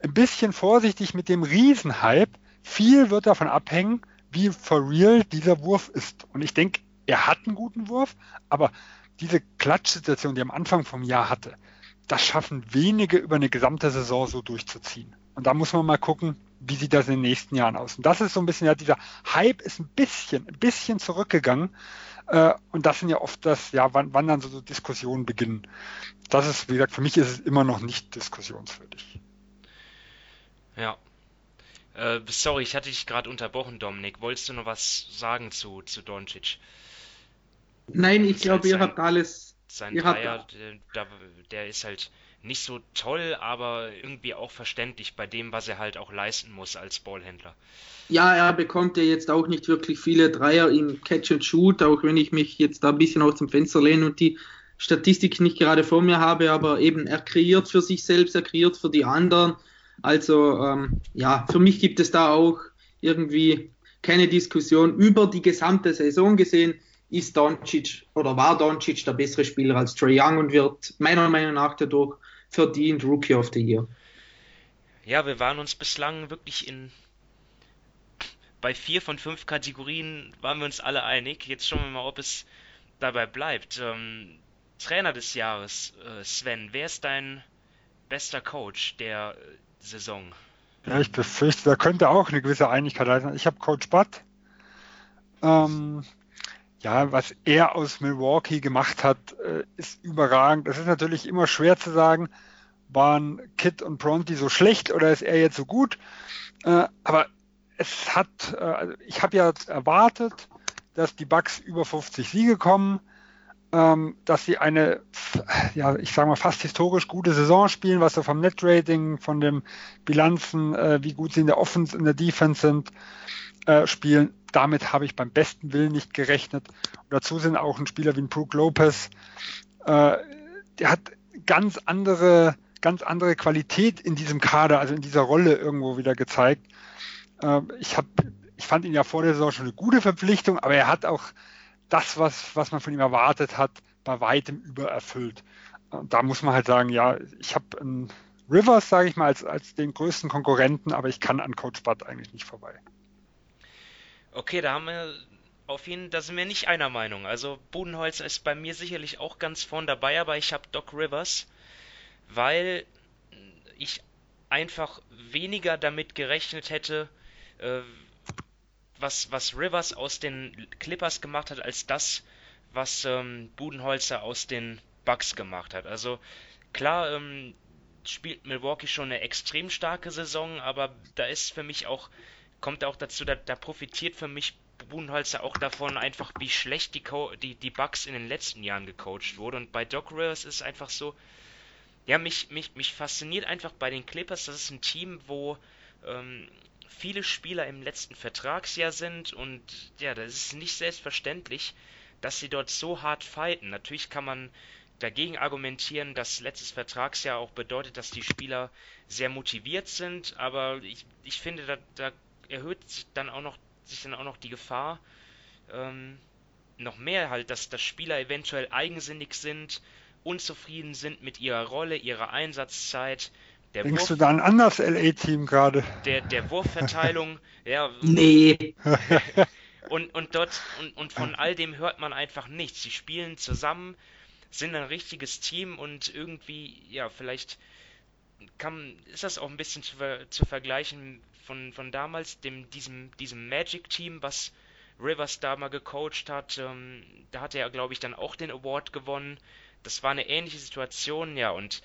B: Ein bisschen vorsichtig mit dem Riesenhype. Viel wird davon abhängen, wie for real dieser Wurf ist. Und ich denke, er hat einen guten Wurf, aber diese Klatschsituation, die er am Anfang vom Jahr hatte, das schaffen wenige über eine gesamte Saison so durchzuziehen. Und da muss man mal gucken, wie sieht das in den nächsten Jahren aus. Und das ist so ein bisschen, ja, dieser Hype ist ein bisschen, ein bisschen zurückgegangen. Äh, und das sind ja oft das, ja, wann, wann dann so, so Diskussionen beginnen. Das ist, wie gesagt, für mich ist es immer noch nicht diskussionswürdig.
A: Ja. Äh, sorry, ich hatte dich gerade unterbrochen, Dominik. Wolltest du noch was sagen zu, zu Doncic?
C: Nein, ich glaube, ihr habt alles.
A: Sein Dreier, der, der ist halt nicht so toll, aber irgendwie auch verständlich bei dem, was er halt auch leisten muss als Ballhändler.
C: Ja, er bekommt ja jetzt auch nicht wirklich viele Dreier im Catch and Shoot, auch wenn ich mich jetzt da ein bisschen aus dem Fenster lehne und die Statistik nicht gerade vor mir habe, aber eben er kreiert für sich selbst, er kreiert für die anderen. Also ähm, ja, für mich gibt es da auch irgendwie keine Diskussion über die gesamte Saison gesehen. Ist Doncic oder war Doncic der bessere Spieler als Trey Young und wird meiner Meinung nach dadurch verdient Rookie of the Year.
A: Ja, wir waren uns bislang wirklich in bei vier von fünf Kategorien waren wir uns alle einig. Jetzt schauen wir mal, ob es dabei bleibt. Ähm, Trainer des Jahres, äh, Sven, wer ist dein bester Coach der äh, Saison?
B: Ja, ich befürchte, da könnte auch eine gewisse Einigkeit sein. Ich habe Coach Butt. Ähm, ja, was er aus Milwaukee gemacht hat, äh, ist überragend. Das ist natürlich immer schwer zu sagen, waren Kit und Bronte so schlecht oder ist er jetzt so gut? Äh, aber es hat, äh, also ich habe ja erwartet, dass die Bucks über 50 Siege kommen, ähm, dass sie eine, ja, ich sage mal fast historisch gute Saison spielen, was so vom Net-Rating, von den Bilanzen, wie gut sie in der Offense, in der Defense sind, spielen damit habe ich beim besten Willen nicht gerechnet. Und dazu sind auch ein Spieler wie ein Brook Lopez, äh, der hat ganz andere, ganz andere Qualität in diesem Kader, also in dieser Rolle irgendwo wieder gezeigt. Äh, ich habe, ich fand ihn ja vor der Saison schon eine gute Verpflichtung, aber er hat auch das, was, was man von ihm erwartet hat, bei weitem übererfüllt. Und da muss man halt sagen, ja, ich habe einen Rivers, sage ich mal, als, als den größten Konkurrenten, aber ich kann an Coach Bud eigentlich nicht vorbei.
A: Okay, da haben wir auf ihn, da sind wir nicht einer Meinung. Also Budenholzer ist bei mir sicherlich auch ganz vorn dabei, aber ich habe Doc Rivers, weil ich einfach weniger damit gerechnet hätte, äh, was, was Rivers aus den Clippers gemacht hat, als das, was ähm, Budenholzer aus den Bucks gemacht hat. Also klar ähm, spielt Milwaukee schon eine extrem starke Saison, aber da ist für mich auch kommt auch dazu, da, da profitiert für mich Budenholzer auch davon, einfach wie schlecht die, Co die, die Bugs in den letzten Jahren gecoacht wurde. Und bei Doc Rivers ist es einfach so, ja, mich, mich, mich fasziniert einfach bei den Clippers, das ist ein Team, wo ähm, viele Spieler im letzten Vertragsjahr sind und ja, das ist nicht selbstverständlich, dass sie dort so hart fighten. Natürlich kann man dagegen argumentieren, dass letztes Vertragsjahr auch bedeutet, dass die Spieler sehr motiviert sind, aber ich, ich finde, da, da erhöht sich dann auch noch, sich dann auch noch die Gefahr, ähm, noch mehr halt, dass, dass Spieler eventuell eigensinnig sind, unzufrieden sind mit ihrer Rolle, ihrer Einsatzzeit.
B: Der Denkst Wurf, du da an anders LA-Team gerade?
A: Der, der Wurfverteilung, ja.
C: Nee.
A: und, und dort, und, und von all dem hört man einfach nichts. Sie spielen zusammen, sind ein richtiges Team und irgendwie, ja, vielleicht kann, ist das auch ein bisschen zu, zu vergleichen von, von damals, dem, diesem, diesem Magic-Team, was Rivers da mal gecoacht hat. Ähm, da hat er, glaube ich, dann auch den Award gewonnen. Das war eine ähnliche Situation, ja, und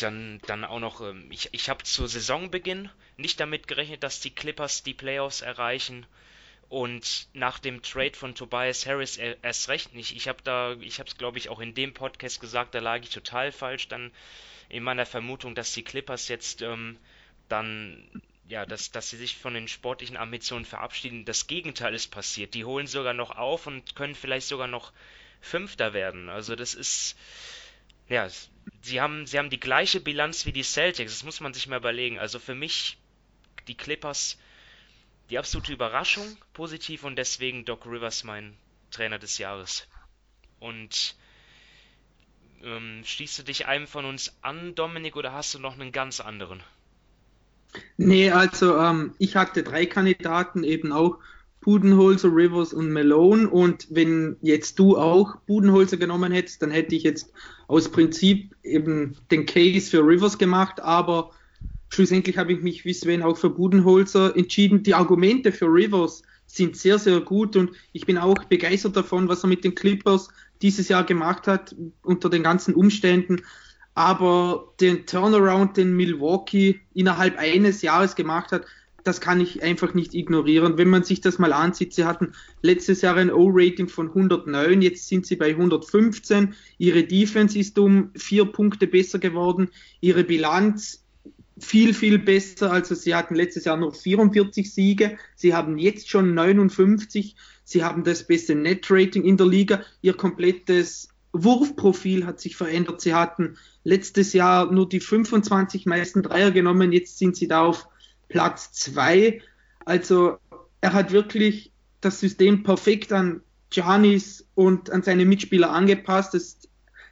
A: dann, dann auch noch, ähm, ich, ich habe zu Saisonbeginn nicht damit gerechnet, dass die Clippers die Playoffs erreichen. Und nach dem Trade von Tobias Harris erst recht nicht. Ich habe da, ich habe es glaube ich auch in dem Podcast gesagt, da lag ich total falsch dann in meiner Vermutung, dass die Clippers jetzt ähm, dann ja, dass, dass sie sich von den sportlichen Ambitionen verabschieden. Das Gegenteil ist passiert. Die holen sogar noch auf und können vielleicht sogar noch Fünfter werden. Also das ist, ja, sie haben, sie haben die gleiche Bilanz wie die Celtics. Das muss man sich mal überlegen. Also für mich die Clippers die absolute Überraschung, positiv und deswegen Doc Rivers mein Trainer des Jahres. Und ähm, schließt du dich einem von uns an, Dominik, oder hast du noch einen ganz anderen?
C: Nee, also ähm, ich hatte drei Kandidaten eben auch Budenholzer, Rivers und Malone. Und wenn jetzt du auch Budenholzer genommen hättest, dann hätte ich jetzt aus Prinzip eben den Case für Rivers gemacht, aber schlussendlich habe ich mich wie Sven auch für Budenholzer entschieden. Die Argumente für Rivers sind sehr, sehr gut und ich bin auch begeistert davon, was er mit den Clippers dieses Jahr gemacht hat, unter den ganzen Umständen. Aber den Turnaround, den Milwaukee innerhalb eines Jahres gemacht hat, das kann ich einfach nicht ignorieren. Wenn man sich das mal ansieht, sie hatten letztes Jahr ein O-Rating von 109, jetzt sind sie bei 115. Ihre Defense ist um vier Punkte besser geworden. Ihre Bilanz viel, viel besser. Also sie hatten letztes Jahr nur 44 Siege. Sie haben jetzt schon 59. Sie haben das beste Net-Rating in der Liga. Ihr komplettes Wurfprofil hat sich verändert. Sie hatten letztes Jahr nur die 25 meisten Dreier genommen. Jetzt sind sie da auf Platz 2. Also er hat wirklich das System perfekt an Giannis und an seine Mitspieler angepasst. Das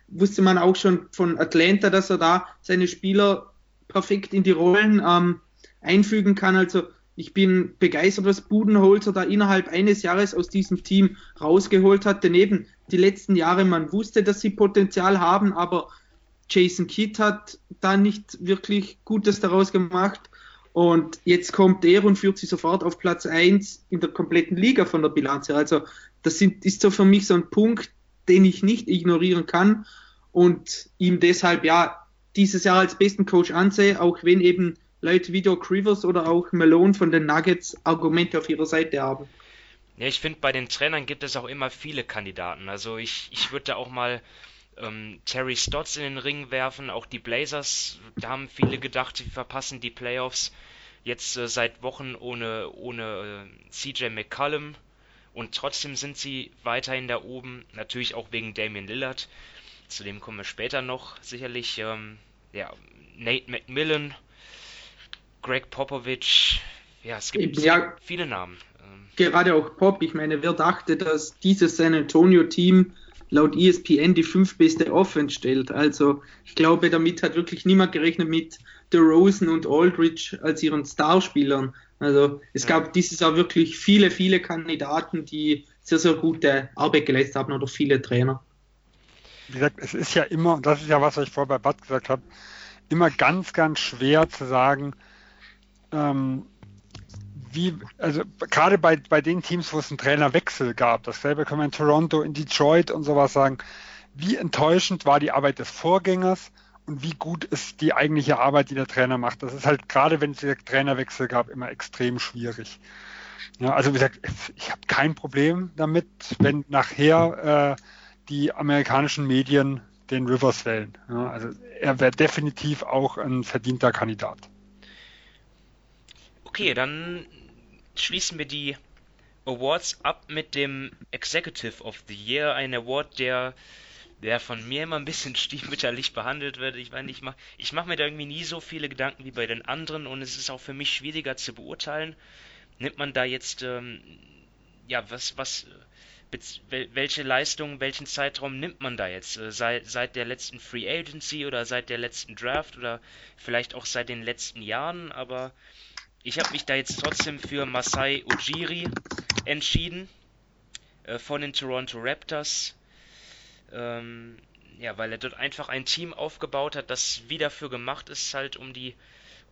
C: wusste man auch schon von Atlanta, dass er da seine Spieler perfekt in die Rollen ähm, einfügen kann. Also ich bin begeistert, was Budenholzer da innerhalb eines Jahres aus diesem Team rausgeholt hat. Daneben die letzten Jahre, man wusste, dass sie Potenzial haben, aber Jason Kidd hat da nicht wirklich Gutes daraus gemacht. Und jetzt kommt er und führt sie sofort auf Platz 1 in der kompletten Liga von der Bilanz her. Also das sind, ist so für mich so ein Punkt, den ich nicht ignorieren kann und ihm deshalb ja dieses Jahr als besten Coach ansehe, auch wenn eben Leute wie Doc Rivers oder auch Malone von den Nuggets Argumente auf ihrer Seite haben.
A: Ja, ich finde, bei den Trainern gibt es auch immer viele Kandidaten. Also ich, ich würde auch mal ähm, Terry Stotts in den Ring werfen. Auch die Blazers, da haben viele gedacht, sie verpassen die Playoffs. Jetzt äh, seit Wochen ohne, ohne äh, CJ McCollum. Und trotzdem sind sie weiterhin da oben. Natürlich auch wegen Damian Lillard. Zu dem kommen wir später noch. Sicherlich ähm, ja, Nate McMillan, Greg Popovich. Ja, es gibt ja, viele Namen.
C: Ähm, gerade auch Pop. Ich meine, wer dachte, dass dieses San Antonio-Team laut ESPN die fünf beste Offense stellt. Also ich glaube, damit hat wirklich niemand gerechnet mit DeRozan und Aldridge als ihren Starspielern. Also es ja. gab dieses Jahr wirklich viele, viele Kandidaten, die sehr, sehr gute Arbeit geleistet haben oder viele Trainer.
B: Wie gesagt, es ist ja immer, und das ist ja was, was ich vorher bei Bad gesagt habe, immer ganz, ganz schwer zu sagen, ähm, wie, also gerade bei, bei den Teams, wo es einen Trainerwechsel gab, dasselbe können wir in Toronto, in Detroit und sowas sagen, wie enttäuschend war die Arbeit des Vorgängers und wie gut ist die eigentliche Arbeit, die der Trainer macht. Das ist halt gerade, wenn es den Trainerwechsel gab, immer extrem schwierig. Ja, also wie gesagt, ich habe kein Problem damit, wenn nachher äh, die amerikanischen Medien den Rivers wählen. Ja, also er wäre definitiv auch ein verdienter Kandidat.
A: Okay, dann schließen wir die Awards ab mit dem Executive of the Year, ein Award, der, der von mir immer ein bisschen stiefmütterlich behandelt wird. Ich meine, ich mache ich mach mir da irgendwie nie so viele Gedanken wie bei den anderen und es ist auch für mich schwieriger zu beurteilen. Nimmt man da jetzt, ähm, ja, was, was, welche Leistung, welchen Zeitraum nimmt man da jetzt? Äh, seit, seit der letzten Free Agency oder seit der letzten Draft oder vielleicht auch seit den letzten Jahren, aber ich habe mich da jetzt trotzdem für Masai Ujiri entschieden äh, von den Toronto Raptors. Ähm, ja, weil er dort einfach ein Team aufgebaut hat, das wie dafür gemacht ist, halt um die,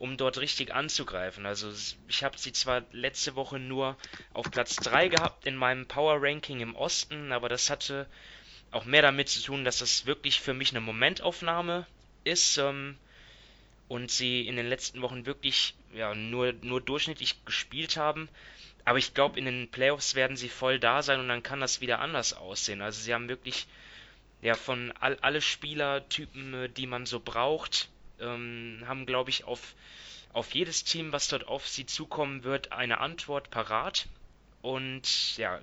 A: um dort richtig anzugreifen. Also ich habe sie zwar letzte Woche nur auf Platz 3 gehabt in meinem Power Ranking im Osten, aber das hatte auch mehr damit zu tun, dass das wirklich für mich eine Momentaufnahme ist. Ähm, und sie in den letzten Wochen wirklich ja, nur, nur durchschnittlich gespielt haben. Aber ich glaube, in den Playoffs werden sie voll da sein und dann kann das wieder anders aussehen. Also sie haben wirklich ja, von all, alle Spielertypen, äh, die man so braucht, ähm, haben, glaube ich, auf, auf jedes Team, was dort auf sie zukommen wird, eine Antwort parat. Und ja,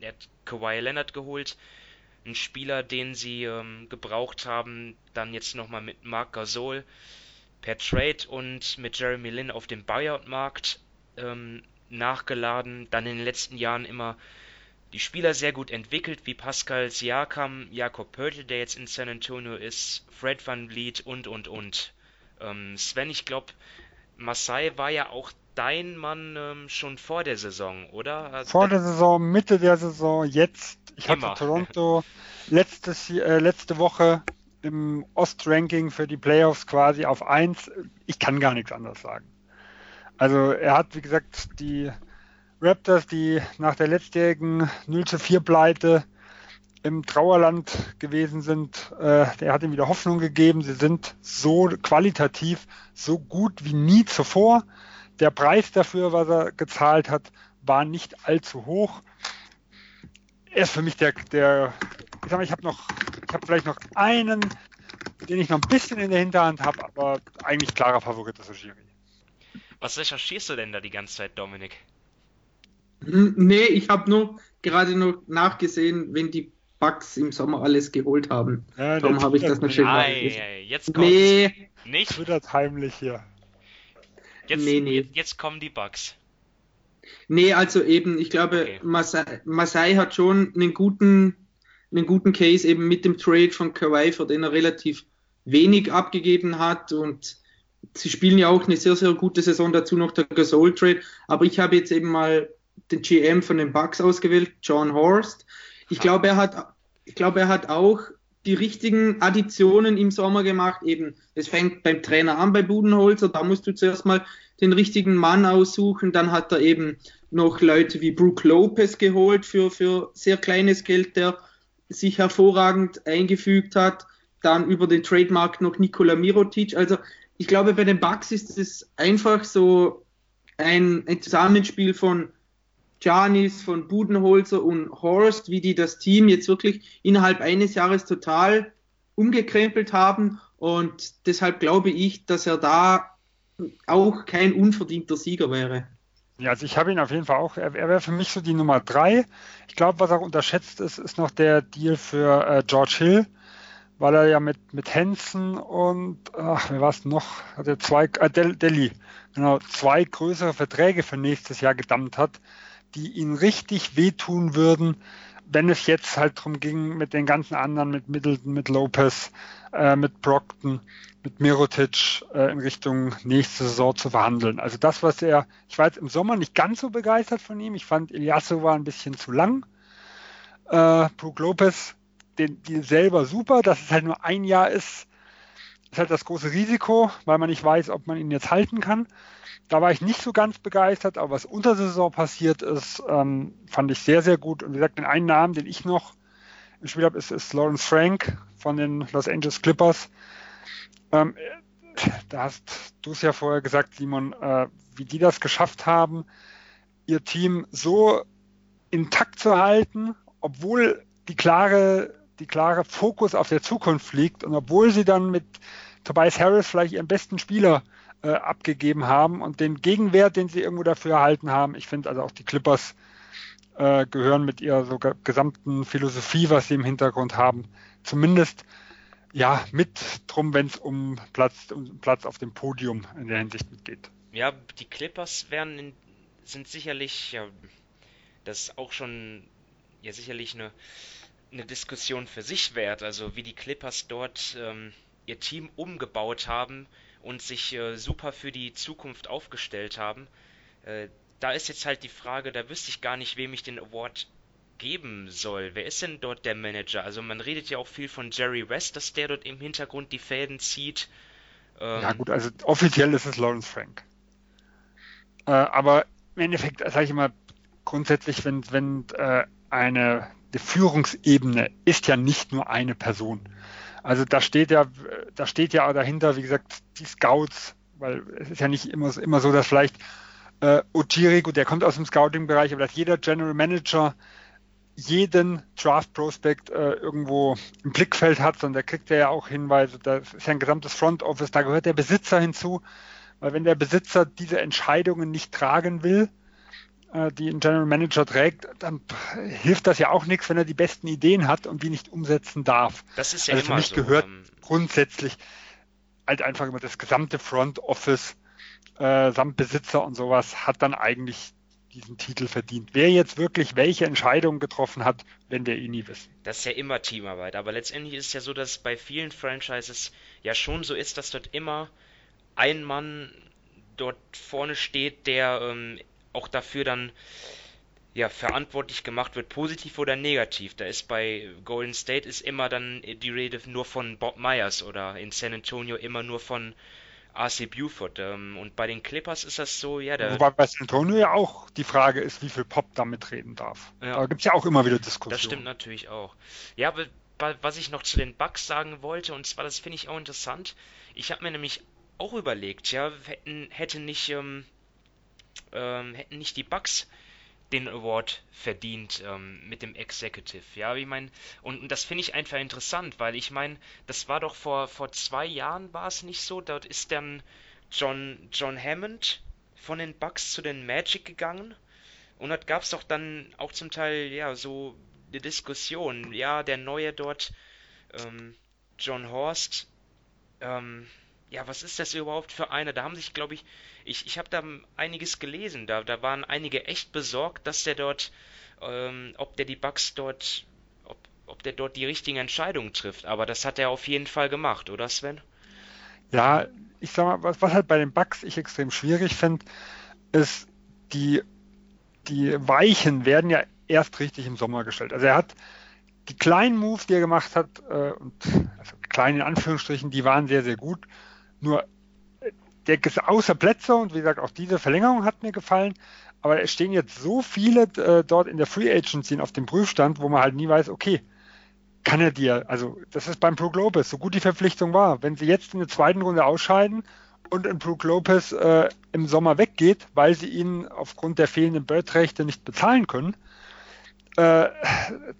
A: er hat Kawhi Leonard geholt, ein Spieler, den sie ähm, gebraucht haben, dann jetzt nochmal mit Marc Gasol per Trade und mit Jeremy Lin auf dem Buyout-Markt ähm, nachgeladen. Dann in den letzten Jahren immer die Spieler sehr gut entwickelt, wie Pascal Siakam, Jakob Pörtl, der jetzt in San Antonio ist, Fred Van Vliet und, und, und. Ähm, Sven, ich glaube, Masai war ja auch dein Mann ähm, schon vor der Saison, oder?
B: Also vor der Saison, Mitte der Saison, jetzt. Ich hatte Toronto letztes, äh, letzte Woche im Ost-Ranking für die Playoffs quasi auf 1. Ich kann gar nichts anderes sagen. Also er hat, wie gesagt, die Raptors, die nach der letztjährigen 0 zu 4 Pleite im Trauerland gewesen sind, äh, der hat ihm wieder Hoffnung gegeben. Sie sind so qualitativ so gut wie nie zuvor. Der Preis dafür, was er gezahlt hat, war nicht allzu hoch. Er ist für mich der, der ich sag mal, ich habe noch, ich habe vielleicht noch einen, den ich noch ein bisschen in der Hinterhand habe, aber eigentlich klarer Favorit ist Ojiri.
A: Was recherchierst du denn da die ganze Zeit, Dominik?
C: Nee, ich habe nur gerade nur nachgesehen, wenn die Bugs im Sommer alles geholt haben. Ja, Darum habe ich das noch schön
A: Ei, Jetzt kommt's. Nee. Nicht?
B: Twittert heimlich hier.
A: Jetzt, nee, nee. jetzt kommen die Bugs.
C: Nee, also eben, ich glaube, okay. Masai, Masai, hat schon einen guten, einen guten Case eben mit dem Trade von Kawhi, für den er relativ wenig abgegeben hat und sie spielen ja auch eine sehr, sehr gute Saison, dazu noch der Gasol Trade, aber ich habe jetzt eben mal den GM von den Bucks ausgewählt, John Horst. Ich glaube, er hat ich glaube, er hat auch die richtigen Additionen im Sommer gemacht. Eben, es fängt beim Trainer an bei Budenholzer, da musst du zuerst mal den richtigen Mann aussuchen. Dann hat er eben noch Leute wie Brook Lopez geholt für, für sehr kleines Geld, der sich hervorragend eingefügt hat. Dann über den Trademark noch Nikola Mirotic. Also ich glaube, bei den Bucks ist es einfach so ein, ein Zusammenspiel von Janis, von Budenholzer und Horst, wie die das Team jetzt wirklich innerhalb eines Jahres total umgekrempelt haben. Und deshalb glaube ich, dass er da auch kein unverdienter Sieger wäre.
B: Ja, also ich habe ihn auf jeden Fall auch, er, er wäre für mich so die Nummer drei. Ich glaube, was auch unterschätzt ist, ist noch der Deal für äh, George Hill, weil er ja mit, mit Hansen und, ach, wer war es noch, hat er zwei, äh, Delhi, genau, zwei größere Verträge für nächstes Jahr gedammt hat die ihn richtig wehtun würden, wenn es jetzt halt darum ging, mit den ganzen anderen, mit Middleton, mit Lopez, äh, mit Brockton, mit Mirotic äh, in Richtung nächste Saison zu verhandeln. Also das, was er, ich war jetzt im Sommer nicht ganz so begeistert von ihm. Ich fand Iliasso war ein bisschen zu lang. Äh, Brook Lopez, den, die selber super, dass es halt nur ein Jahr ist, ist halt das große Risiko, weil man nicht weiß, ob man ihn jetzt halten kann. Da war ich nicht so ganz begeistert, aber was unter Saison passiert ist, ähm, fand ich sehr, sehr gut. Und wie gesagt, den einen Namen, den ich noch im Spiel habe, ist, ist Lawrence Frank von den Los Angeles Clippers. Ähm, da hast du es ja vorher gesagt, Simon, äh, wie die das geschafft haben, ihr Team so intakt zu halten, obwohl die klare, die klare Fokus auf der Zukunft liegt und obwohl sie dann mit Tobias Harris vielleicht ihren besten Spieler äh, abgegeben haben und den Gegenwert, den sie irgendwo dafür erhalten haben. Ich finde also auch die Clippers äh, gehören mit ihrer so gesamten Philosophie, was sie im Hintergrund haben, zumindest ja mit drum, wenn es um Platz, um Platz auf dem Podium in der Hinsicht geht.
A: Ja, die Clippers werden in, sind sicherlich ja das ist auch schon ja sicherlich eine eine Diskussion für sich wert. Also wie die Clippers dort ähm, ihr Team umgebaut haben und sich äh, super für die Zukunft aufgestellt haben. Äh, da ist jetzt halt die Frage, da wüsste ich gar nicht, wem ich den Award geben soll. Wer ist denn dort der Manager? Also man redet ja auch viel von Jerry West, dass der dort im Hintergrund die Fäden zieht.
B: Ähm, ja gut, also offiziell ist es Lawrence Frank. Äh, aber im Endeffekt, sage ich immer, grundsätzlich, wenn, wenn äh, eine die Führungsebene ist ja nicht nur eine Person. Also da steht ja, da steht ja dahinter, wie gesagt, die Scouts, weil es ist ja nicht immer, immer so, dass vielleicht äh, Ojiri, gut, der kommt aus dem Scouting-Bereich, aber dass jeder General Manager jeden Draft-Prospect äh, irgendwo im Blickfeld hat, sondern der kriegt ja auch Hinweise, das ist ja ein gesamtes Front Office, da gehört der Besitzer hinzu, weil wenn der Besitzer diese Entscheidungen nicht tragen will, die ein General Manager trägt, dann hilft das ja auch nichts, wenn er die besten Ideen hat und die nicht umsetzen darf.
A: Das ist ja
B: also
A: immer
B: für mich
A: so.
B: gehört ähm, grundsätzlich halt einfach immer das gesamte Front Office äh, samt Besitzer und sowas hat dann eigentlich diesen Titel verdient. Wer jetzt wirklich welche Entscheidungen getroffen hat, werden wir eh nie wissen.
A: Das ist ja immer Teamarbeit, aber letztendlich ist es ja so, dass bei vielen Franchises ja schon so ist, dass dort immer ein Mann dort vorne steht, der ähm, auch dafür dann ja, verantwortlich gemacht wird, positiv oder negativ. Da ist bei Golden State ist immer dann die Rede nur von Bob Myers oder in San Antonio immer nur von RC Buford. Ähm, und bei den Clippers ist das so, ja.
B: Wobei bei San Antonio ja auch die Frage ist, wie viel Pop da mitreden darf. Ja. Da gibt es ja auch immer wieder Diskussionen.
A: Das stimmt natürlich auch. Ja, aber was ich noch zu den Bugs sagen wollte, und zwar, das finde ich auch interessant. Ich habe mir nämlich auch überlegt, ja, hätten, hätte nicht, ähm, ähm, hätten nicht die Bugs den Award verdient ähm, mit dem Executive. Ja, ich meine, und, und, das finde ich einfach interessant, weil ich meine, das war doch vor, vor zwei Jahren war es nicht so. Dort ist dann John, John Hammond von den Bucks zu den Magic gegangen. Und dort gab es doch dann auch zum Teil, ja, so eine Diskussion. Ja, der Neue dort, ähm, John Horst, ähm, ja, was ist das überhaupt für einer? Da haben sich, glaube ich, ich, ich habe da einiges gelesen. Da, da waren einige echt besorgt, dass der dort, ähm, ob der die Bugs dort, ob, ob der dort die richtigen Entscheidungen trifft. Aber das hat er auf jeden Fall gemacht, oder Sven?
B: Ja, ich sag mal, was, was halt bei den Bugs ich extrem schwierig finde, ist, die, die Weichen werden ja erst richtig im Sommer gestellt. Also er hat die kleinen Moves, die er gemacht hat, äh, und also klein in Anführungsstrichen, die waren sehr, sehr gut. Nur der außer Plätze und wie gesagt, auch diese Verlängerung hat mir gefallen. Aber es stehen jetzt so viele äh, dort in der Free Agency auf dem Prüfstand, wo man halt nie weiß, okay, kann er dir, also das ist beim Brook Lopez, so gut die Verpflichtung war, wenn sie jetzt in der zweiten Runde ausscheiden und ein Brook Lopez äh, im Sommer weggeht, weil sie ihn aufgrund der fehlenden Bird-Rechte nicht bezahlen können, äh,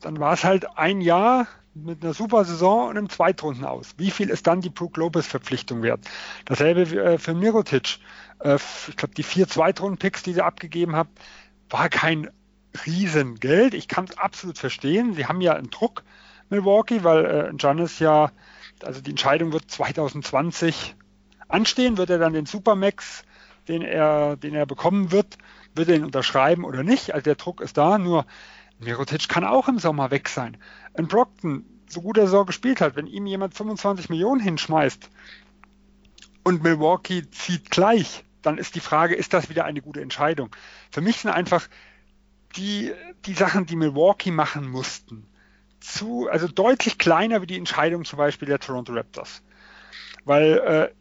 B: dann war es halt ein Jahr mit einer super Saison und einem Zweitrunden aus. Wie viel ist dann die Brook Lopez Verpflichtung wert? Dasselbe äh, für Mirotic. Äh, ich glaube, die vier Zweitrunden-Picks, die sie abgegeben haben, war kein Riesengeld. Ich kann es absolut verstehen. Sie haben ja einen Druck, Milwaukee, weil äh, Giannis ja, also die Entscheidung wird 2020 anstehen. Wird er dann den Supermax, den er, den er bekommen wird, wird er ihn unterschreiben oder nicht? Also der Druck ist da. Nur Mirotic kann auch im Sommer weg sein. Ein Brockton, so gut er so gespielt hat, wenn ihm jemand 25 Millionen hinschmeißt und Milwaukee zieht gleich, dann ist die Frage, ist das wieder eine gute Entscheidung? Für mich sind einfach die, die Sachen, die Milwaukee machen mussten, zu, also deutlich kleiner wie die Entscheidung zum Beispiel der Toronto Raptors. Weil äh,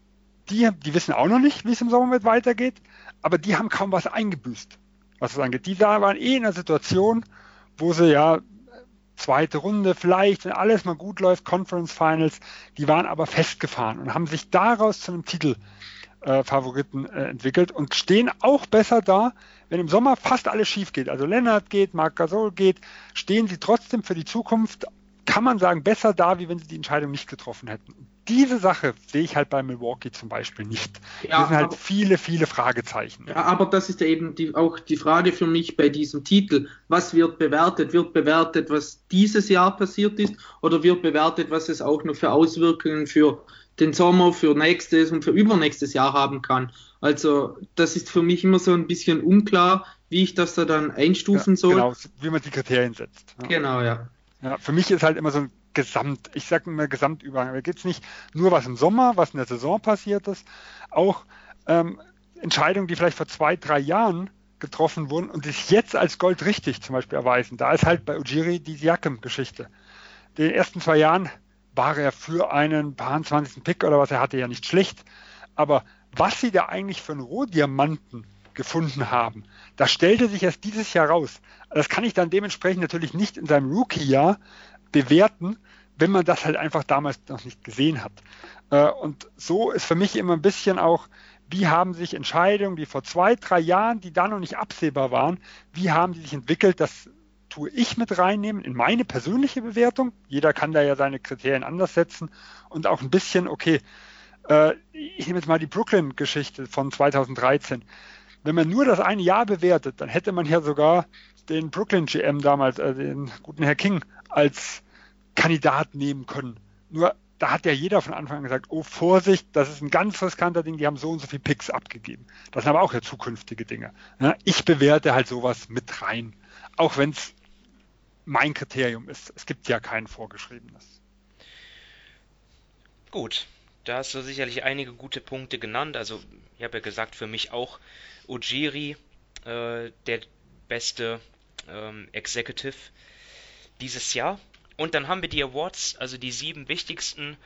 B: die, die wissen auch noch nicht, wie es im Sommer mit weitergeht, aber die haben kaum was eingebüßt, was es angeht. Die da waren eh in einer Situation, wo sie ja zweite Runde vielleicht, wenn alles mal gut läuft, Conference Finals, die waren aber festgefahren und haben sich daraus zu einem Titelfavoriten äh, äh, entwickelt und stehen auch besser da, wenn im Sommer fast alles schief geht. Also Lennart geht, Marc Gasol geht, stehen sie trotzdem für die Zukunft, kann man sagen, besser da, wie wenn sie die Entscheidung nicht getroffen hätten diese Sache sehe ich halt bei Milwaukee zum Beispiel nicht. Ja, Hier sind halt aber, viele, viele Fragezeichen.
C: Ja, aber das ist eben die, auch die Frage für mich bei diesem Titel. Was wird bewertet? Wird bewertet, was dieses Jahr passiert ist, oder wird bewertet, was es auch noch für Auswirkungen für den Sommer, für nächstes und für übernächstes Jahr haben kann? Also, das ist für mich immer so ein bisschen unklar, wie ich das da dann einstufen ja, soll.
B: Genau, wie man die Kriterien setzt.
C: Genau, ja.
B: Ja, für mich ist halt immer so ein Gesamt, ich sage immer Gesamtübergang. Da geht es nicht nur, was im Sommer, was in der Saison passiert ist, auch ähm, Entscheidungen, die vielleicht vor zwei, drei Jahren getroffen wurden und sich jetzt als Gold richtig zum Beispiel erweisen. Da ist halt bei Ujiri die Siakam-Geschichte. In den ersten zwei Jahren war er für einen paar 20. Pick oder was, er hatte ja nicht schlecht. Aber was sie da eigentlich für einen Rohdiamanten gefunden haben, das stellte sich erst dieses Jahr raus. Das kann ich dann dementsprechend natürlich nicht in seinem Rookie-Jahr bewerten, wenn man das halt einfach damals noch nicht gesehen hat. Äh, und so ist für mich immer ein bisschen auch, wie haben sich Entscheidungen, die vor zwei, drei Jahren, die da noch nicht absehbar waren, wie haben die sich entwickelt, das tue ich mit reinnehmen in meine persönliche Bewertung. Jeder kann da ja seine Kriterien anders setzen und auch ein bisschen, okay, äh, ich nehme jetzt mal die Brooklyn-Geschichte von 2013. Wenn man nur das eine Jahr bewertet, dann hätte man ja sogar den Brooklyn GM damals, äh, den guten Herr King, als Kandidat nehmen können. Nur da hat ja jeder von Anfang an gesagt, oh Vorsicht, das ist ein ganz riskanter Ding, die haben so und so viele Picks abgegeben. Das sind aber auch ja zukünftige Dinge. Ich bewerte halt sowas mit rein, auch wenn es mein Kriterium ist. Es gibt ja kein vorgeschriebenes.
A: Gut, da hast du sicherlich einige gute Punkte genannt. Also, ich habe ja gesagt, für mich auch Ujiri, äh, der beste ähm, Executive dieses Jahr. Und dann haben wir die Awards, also die sieben wichtigsten,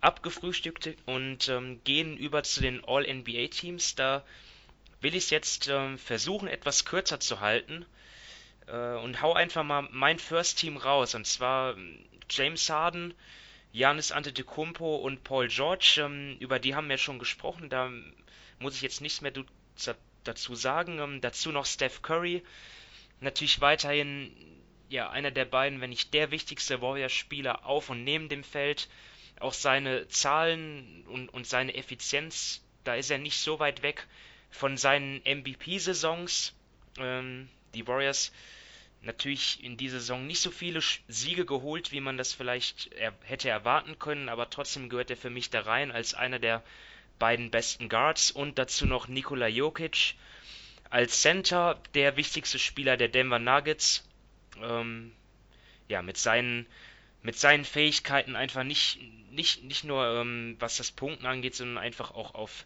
A: abgefrühstückt und ähm, gehen über zu den All-NBA-Teams. Da will ich es jetzt ähm, versuchen, etwas kürzer zu halten äh, und hau einfach mal mein First Team raus. Und zwar ähm, James Harden, Janis Antetokounmpo und Paul George. Ähm, über die haben wir schon gesprochen. Da muss ich jetzt nichts mehr dazu sagen. Ähm, dazu noch Steph Curry. Natürlich weiterhin ja, einer der beiden, wenn nicht der wichtigste Warriors-Spieler auf und neben dem Feld. Auch seine Zahlen und, und seine Effizienz, da ist er nicht so weit weg von seinen MVP-Saisons. Ähm, die Warriors natürlich in dieser Saison nicht so viele Siege geholt, wie man das vielleicht er hätte erwarten können, aber trotzdem gehört er für mich da rein als einer der beiden besten Guards und dazu noch Nikola Jokic als Center, der wichtigste Spieler der Denver Nuggets ähm, ja, mit seinen, mit seinen Fähigkeiten einfach nicht, nicht, nicht nur ähm, was das Punkten angeht, sondern einfach auch auf,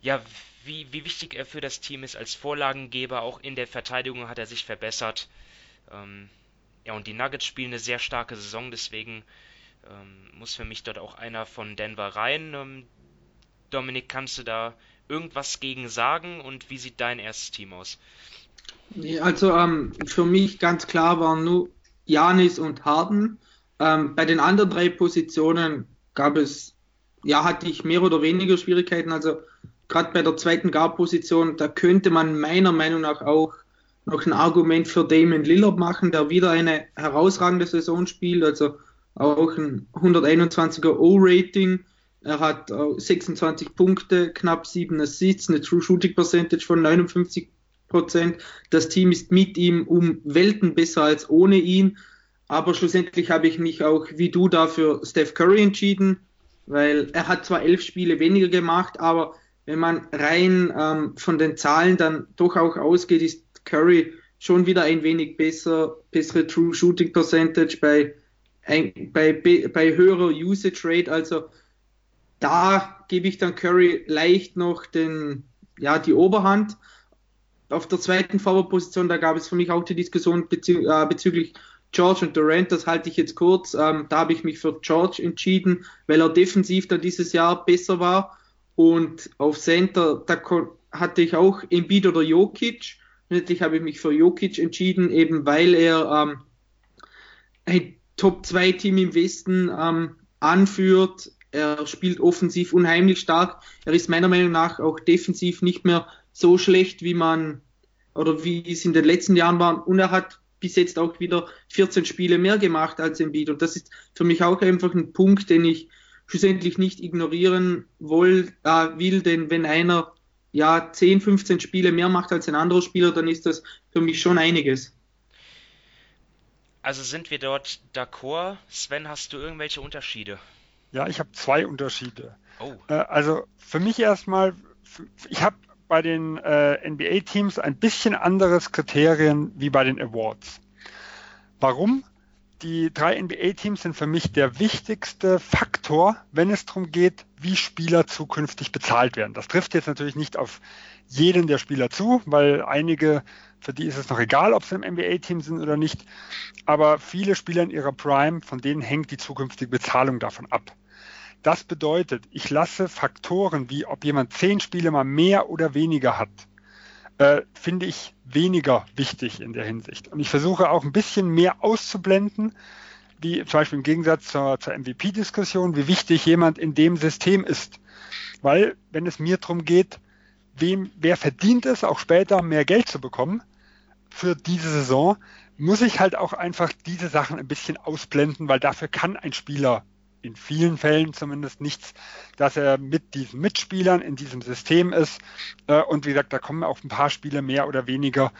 A: ja, wie, wie wichtig er für das Team ist als Vorlagengeber. Auch in der Verteidigung hat er sich verbessert. Ähm, ja, und die Nuggets spielen eine sehr starke Saison, deswegen ähm, muss für mich dort auch einer von Denver rein. Ähm, Dominik, kannst du da irgendwas gegen sagen und wie sieht dein erstes Team aus?
C: Also ähm, für mich ganz klar waren nur Janis und Harden. Ähm, bei den anderen drei Positionen gab es, ja, hatte ich mehr oder weniger Schwierigkeiten. Also gerade bei der zweiten Guard-Position, da könnte man meiner Meinung nach auch noch ein Argument für Damon Lillard machen, der wieder eine herausragende Saison spielt, also auch ein 121er O-Rating. Er hat 26 Punkte, knapp 7 Assists, eine True Shooting Percentage von 59 Prozent. Das Team ist mit ihm um Welten besser als ohne ihn. Aber schlussendlich habe ich mich auch wie du dafür Steph Curry entschieden, weil er hat zwar elf Spiele weniger gemacht, aber wenn man rein ähm, von den Zahlen dann doch auch ausgeht, ist Curry schon wieder ein wenig besser, bessere True Shooting Percentage bei, ein, bei, bei höherer Usage Rate. Also da gebe ich dann Curry leicht noch den, ja, die Oberhand auf der zweiten Forward-Position, da gab es für mich auch die Diskussion bezü äh, bezüglich George und Durant, das halte ich jetzt kurz. Ähm, da habe ich mich für George entschieden, weil er defensiv dann dieses Jahr besser war. Und auf Center, da hatte ich auch Embiid oder Jokic. Letztlich habe ich mich für Jokic entschieden, eben weil er ähm, ein Top-2-Team im Westen ähm, anführt. Er spielt offensiv unheimlich stark. Er ist meiner Meinung nach auch defensiv nicht mehr so schlecht, wie man oder wie es in den letzten Jahren war. Und er hat bis jetzt auch wieder 14 Spiele mehr gemacht als Embiid. Und das ist für mich auch einfach ein Punkt, den ich schlussendlich nicht ignorieren will, äh, will, denn wenn einer ja 10, 15 Spiele mehr macht als ein anderer Spieler, dann ist das für mich schon einiges.
A: Also sind wir dort d'accord? Sven, hast du irgendwelche Unterschiede?
B: Ja, ich habe zwei Unterschiede. Oh. Äh, also für mich erstmal, ich habe bei den äh, NBA-Teams ein bisschen anderes Kriterien wie bei den Awards. Warum? Die drei NBA-Teams sind für mich der wichtigste Faktor, wenn es darum geht, wie Spieler zukünftig bezahlt werden. Das trifft jetzt natürlich nicht auf jeden der Spieler zu, weil einige, für die ist es noch egal, ob sie im NBA-Team sind oder nicht. Aber viele Spieler in ihrer Prime, von denen hängt die zukünftige Bezahlung davon ab. Das bedeutet, ich lasse Faktoren wie, ob jemand zehn Spiele mal mehr oder weniger hat, äh, finde ich weniger wichtig in der Hinsicht. Und ich versuche auch ein bisschen mehr auszublenden, wie zum Beispiel im Gegensatz zur, zur MVP-Diskussion, wie wichtig jemand in dem System ist. Weil, wenn es mir darum geht, wem, wer verdient es, auch später mehr Geld zu bekommen für diese Saison, muss ich halt auch einfach diese Sachen ein bisschen ausblenden, weil dafür kann ein Spieler in vielen Fällen zumindest nichts, dass er mit diesen Mitspielern in diesem System ist. Äh, und wie gesagt, da kommen auch ein paar Spiele mehr oder weniger.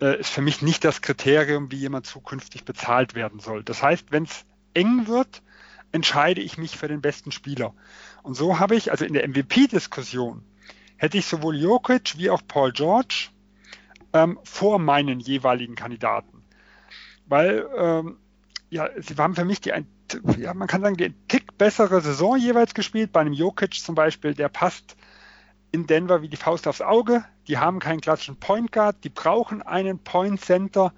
B: Äh, ist für mich nicht das Kriterium, wie jemand zukünftig bezahlt werden soll. Das heißt, wenn es eng wird, entscheide ich mich für den besten Spieler. Und so habe ich, also in der MVP-Diskussion, hätte ich sowohl Jokic wie auch Paul George ähm, vor meinen jeweiligen Kandidaten. Weil ähm, ja, sie haben für mich die ja, man kann sagen, den Tick bessere Saison jeweils gespielt. Bei einem Jokic zum Beispiel, der passt in Denver wie die Faust aufs Auge. Die haben keinen klassischen Point Guard, die brauchen einen Point Center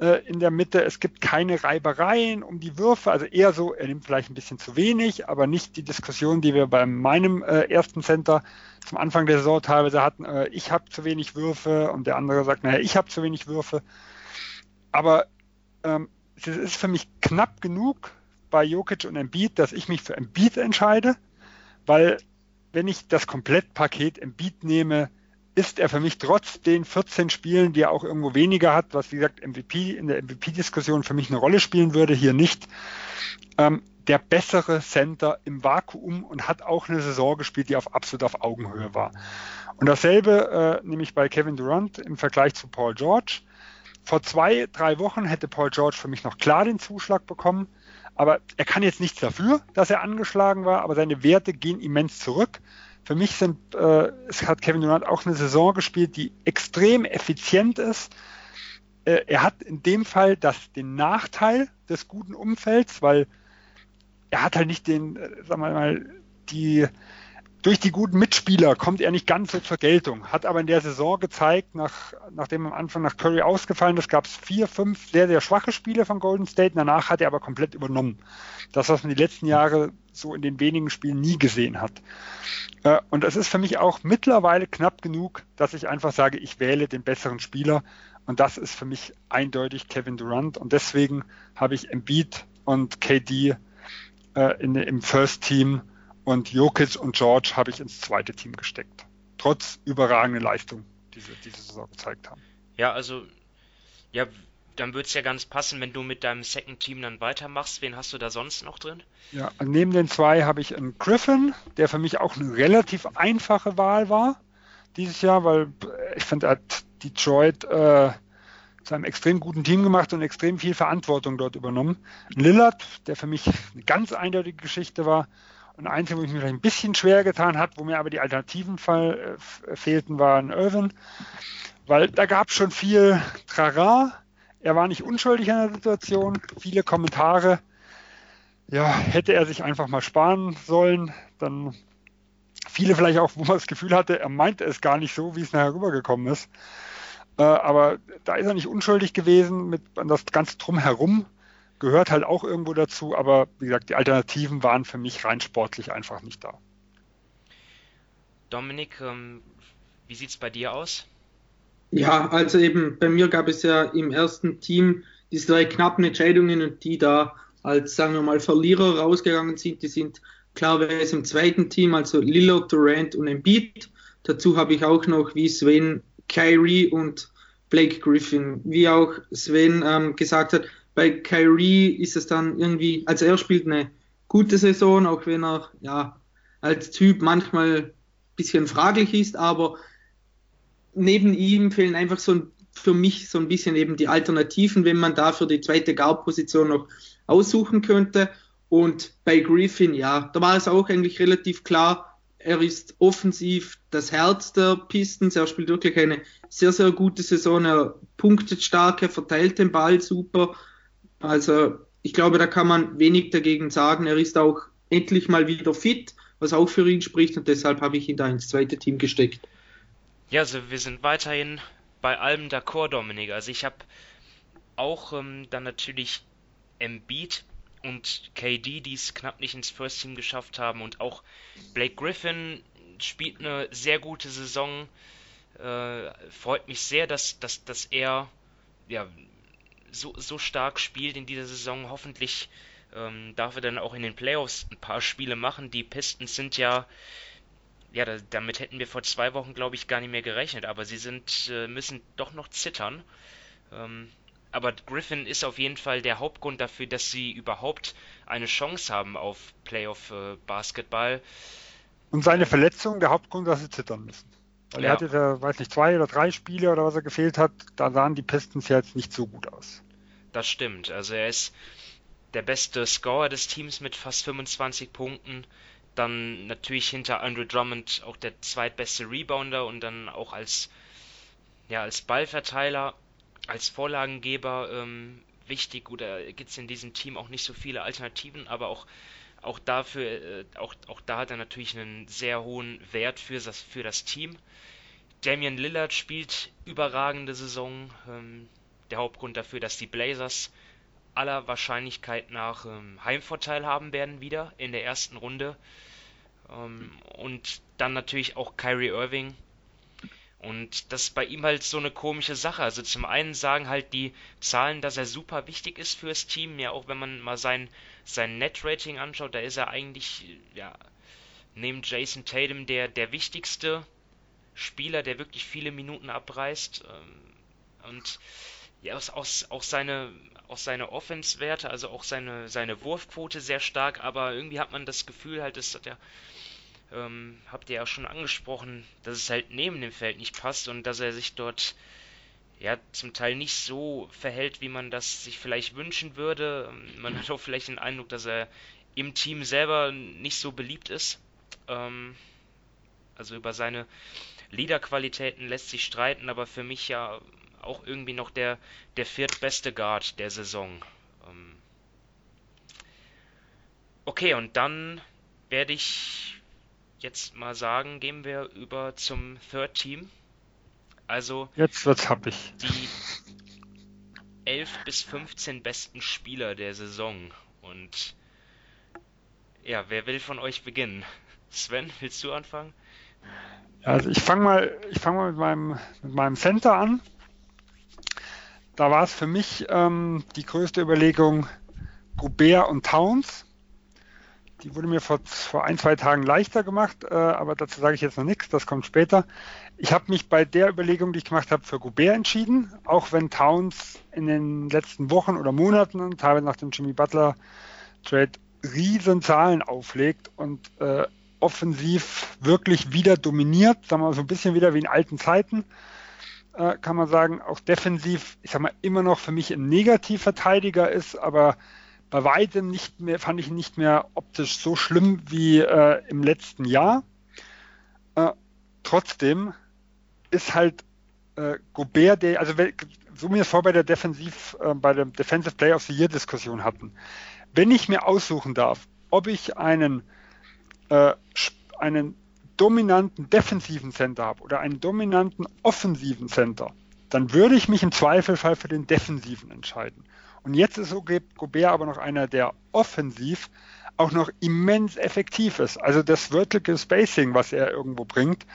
B: äh, in der Mitte. Es gibt keine Reibereien um die Würfe, also eher so, er nimmt vielleicht ein bisschen zu wenig, aber nicht die Diskussion, die wir bei meinem äh, ersten Center zum Anfang der Saison teilweise hatten. Äh, ich habe zu wenig Würfe und der andere sagt, naja, ich habe zu wenig Würfe. Aber ähm, es ist für mich knapp genug bei Jokic und Embiid, dass ich mich für Embiid entscheide, weil wenn ich das Komplettpaket Embiid nehme, ist er für mich trotz den 14 Spielen, die er auch irgendwo weniger hat, was wie gesagt MVP in der MVP-Diskussion für mich eine Rolle spielen würde, hier nicht, ähm, der bessere Center im Vakuum und hat auch eine Saison gespielt, die auf absolut auf Augenhöhe war. Und dasselbe äh, nämlich bei Kevin Durant im Vergleich zu Paul George. Vor zwei, drei Wochen hätte Paul George für mich noch klar den Zuschlag bekommen, aber er kann jetzt nichts dafür, dass er angeschlagen war, aber seine Werte gehen immens zurück. Für mich sind, äh, es hat Kevin Durant auch eine Saison gespielt, die extrem effizient ist. Äh, er hat in dem Fall das, den Nachteil des guten Umfelds, weil er hat halt nicht den, äh, sagen wir mal, die, durch die guten Mitspieler kommt er nicht ganz so zur Geltung. Hat aber in der Saison gezeigt, nach, nachdem am Anfang nach Curry ausgefallen ist, gab es vier, fünf sehr, sehr schwache Spiele von Golden State. Danach hat er aber komplett übernommen. Das, was man die letzten Jahre so in den wenigen Spielen nie gesehen hat. Äh, und es ist für mich auch mittlerweile knapp genug, dass ich einfach sage, ich wähle den besseren Spieler. Und das ist für mich eindeutig Kevin Durant. Und deswegen habe ich Embiid und KD äh, in, im First Team und Jokic und George habe ich ins zweite Team gesteckt. Trotz überragender Leistung, die sie diese Saison gezeigt haben.
A: Ja, also, ja, dann würde es ja ganz passen, wenn du mit deinem Second Team dann weitermachst. Wen hast du da sonst noch drin?
B: Ja, neben den zwei habe ich einen Griffin, der für mich auch eine relativ einfache Wahl war dieses Jahr, weil ich finde, er hat Detroit äh, zu einem extrem guten Team gemacht und extrem viel Verantwortung dort übernommen. Lillard, der für mich eine ganz eindeutige Geschichte war, und einzige, wo ich vielleicht ein bisschen schwer getan hat, wo mir aber die Alternativen fall, äh, fehlten, waren Irvin. Weil da gab es schon viel Trara. Er war nicht unschuldig an der Situation. Viele Kommentare. Ja, hätte er sich einfach mal sparen sollen, dann viele vielleicht auch, wo man das Gefühl hatte, er meinte es gar nicht so, wie es nachher rübergekommen ist. Äh, aber da ist er nicht unschuldig gewesen mit das ganze Drumherum gehört halt auch irgendwo dazu, aber wie gesagt, die Alternativen waren für mich rein sportlich einfach nicht da.
A: Dominik, ähm, wie sieht es bei dir aus?
C: Ja, also eben bei mir gab es ja im ersten Team diese drei knappen Entscheidungen und die da als, sagen wir mal, Verlierer rausgegangen sind, die sind klarerweise im zweiten Team, also Lillard, Durant und Embiid. Dazu habe ich auch noch wie Sven Kyrie und Blake Griffin. Wie auch Sven ähm, gesagt hat, bei Kyrie ist es dann irgendwie, also er spielt eine gute Saison, auch wenn er ja als Typ manchmal ein bisschen fraglich ist, aber neben ihm fehlen einfach so ein, für mich so ein bisschen eben die Alternativen, wenn man da für die zweite Guard-Position noch aussuchen könnte. Und bei Griffin, ja, da war es auch eigentlich relativ klar, er ist offensiv das Herz der Pistons, er spielt wirklich eine sehr, sehr gute Saison, er punktet stark, er verteilt den Ball super also ich glaube, da kann man wenig dagegen sagen. Er ist auch endlich mal wieder fit, was auch für ihn spricht und deshalb habe ich ihn da ins zweite Team gesteckt.
A: Ja, also wir sind weiterhin bei allem d'accord, Dominik. Also ich habe auch ähm, dann natürlich Embiid und KD, die es knapp nicht ins First Team geschafft haben und auch Blake Griffin spielt eine sehr gute Saison. Äh, freut mich sehr, dass, dass, dass er ja, so, so stark spielt in dieser Saison. Hoffentlich ähm, darf er dann auch in den Playoffs ein paar Spiele machen. Die Pistons sind ja, ja, da, damit hätten wir vor zwei Wochen, glaube ich, gar nicht mehr gerechnet, aber sie sind, äh, müssen doch noch zittern. Ähm, aber Griffin ist auf jeden Fall der Hauptgrund dafür, dass sie überhaupt eine Chance haben auf Playoff-Basketball. Äh,
B: Und seine Verletzung der Hauptgrund, dass sie zittern müssen. Weil ja. er hatte da, weiß nicht, zwei oder drei Spiele oder was er gefehlt hat, da sahen die Pistons ja jetzt nicht so gut aus.
A: Das stimmt. Also er ist der beste Scorer des Teams mit fast 25 Punkten. Dann natürlich hinter Andrew Drummond auch der zweitbeste Rebounder und dann auch als, ja, als Ballverteiler, als Vorlagengeber ähm, wichtig oder gibt es in diesem Team auch nicht so viele Alternativen, aber auch, auch dafür, äh, auch, auch da hat er natürlich einen sehr hohen Wert für das, für das Team. Damian Lillard spielt überragende Saison. Ähm, der Hauptgrund dafür, dass die Blazers aller Wahrscheinlichkeit nach ähm, Heimvorteil haben werden wieder in der ersten Runde. Ähm, und dann natürlich auch Kyrie Irving. Und das ist bei ihm halt so eine komische Sache. Also zum einen sagen halt die Zahlen, dass er super wichtig ist fürs Team. Ja, auch wenn man mal sein, sein Net-Rating anschaut, da ist er eigentlich, ja, neben Jason Tatum der, der wichtigste Spieler, der wirklich viele Minuten abreißt. Ähm, und ja, auch, auch seine, auch seine Offense-Werte, also auch seine, seine Wurfquote sehr stark, aber irgendwie hat man das Gefühl halt, das hat ja, ähm, habt ihr ja schon angesprochen, dass es halt neben dem Feld nicht passt und dass er sich dort ja zum Teil nicht so verhält, wie man das sich vielleicht wünschen würde. Man hat auch vielleicht den Eindruck, dass er im Team selber nicht so beliebt ist. Ähm, also über seine Leaderqualitäten lässt sich streiten, aber für mich ja auch irgendwie noch der, der viertbeste Guard der Saison. Ähm okay, und dann werde ich jetzt mal sagen, gehen wir über zum Third Team. Also
B: jetzt wird's happig.
A: Die 11 bis 15 besten Spieler der Saison. Und ja, wer will von euch beginnen? Sven, willst du anfangen?
B: Also ich fange mal, ich fange mal mit meinem, mit meinem Center an. Da war es für mich ähm, die größte Überlegung Goubert und Towns. Die wurde mir vor, vor ein, zwei Tagen leichter gemacht, äh, aber dazu sage ich jetzt noch nichts, das kommt später. Ich habe mich bei der Überlegung, die ich gemacht habe, für Goubert entschieden, auch wenn Towns in den letzten Wochen oder Monaten, teilweise nach dem Jimmy Butler Trade, riesen Zahlen auflegt und äh, offensiv wirklich wieder dominiert, sagen wir mal so ein bisschen wieder wie in alten Zeiten, äh, kann man sagen, auch defensiv, ich sag mal, immer noch für mich ein Negativverteidiger ist, aber bei weitem nicht mehr, fand ich ihn nicht mehr optisch so schlimm wie äh, im letzten Jahr. Äh, trotzdem ist halt äh, Gobert, der, also so mir es vor bei der Defensiv, äh, bei der Defensive Player of the Year Diskussion hatten. Wenn ich mir aussuchen darf, ob ich einen äh, einen dominanten defensiven Center habe oder einen dominanten offensiven Center, dann würde ich mich im Zweifelfall für den defensiven entscheiden. Und jetzt ist Gobert aber noch einer, der offensiv auch noch immens effektiv ist. Also das Vertical Spacing, was er irgendwo bringt,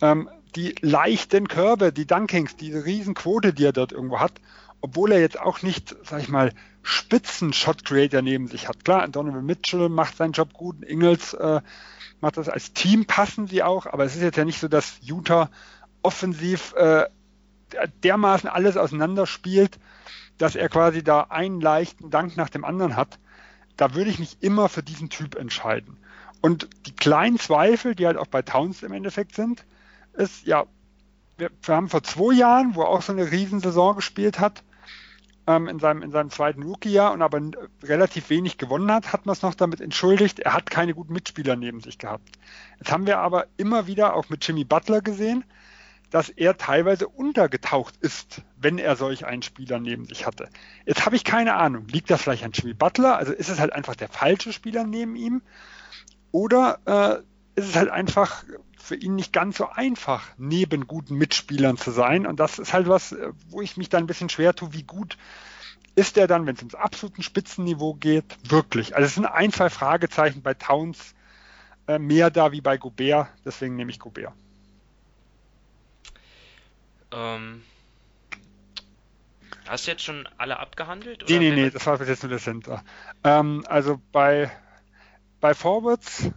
B: ähm, die leichten Körbe, die Dunkings, diese Riesenquote, die er dort irgendwo hat, obwohl er jetzt auch nicht, sag ich mal, Spitzen-Shot-Creator neben sich hat. Klar, Donovan Mitchell macht seinen Job gut, Ingles äh, macht das als Team, passen sie auch, aber es ist jetzt ja nicht so, dass Utah offensiv äh, dermaßen alles auseinanderspielt, dass er quasi da einen leichten Dank nach dem anderen hat. Da würde ich mich immer für diesen Typ entscheiden. Und die kleinen Zweifel, die halt auch bei Towns im Endeffekt sind, ist, ja, wir, wir haben vor zwei Jahren, wo er auch so eine Riesensaison gespielt hat, ähm, in, seinem, in seinem zweiten Rookie-Jahr und aber relativ wenig gewonnen hat, hat man es noch damit entschuldigt, er hat keine guten Mitspieler neben sich gehabt. Jetzt haben wir aber immer wieder auch mit Jimmy Butler gesehen, dass er teilweise untergetaucht ist, wenn er solch einen Spieler neben sich hatte. Jetzt habe ich keine Ahnung, liegt das vielleicht an Jimmy Butler? Also ist es halt einfach der falsche Spieler neben ihm? Oder äh, ist es halt einfach für ihn nicht ganz so einfach, neben guten Mitspielern zu sein. Und das ist halt was, äh, wo ich mich dann ein bisschen schwer tue, wie gut ist er dann, wenn es ums absoluten Spitzenniveau geht, wirklich. Also es sind ein, zwei Fragezeichen bei Towns äh, mehr da wie bei Gobert, deswegen nehme ich Gobert.
A: Ähm, hast du jetzt schon alle abgehandelt?
B: Oder nee, nee, nee, das war bis jetzt nur der Center. Ähm, also bei, bei Forwards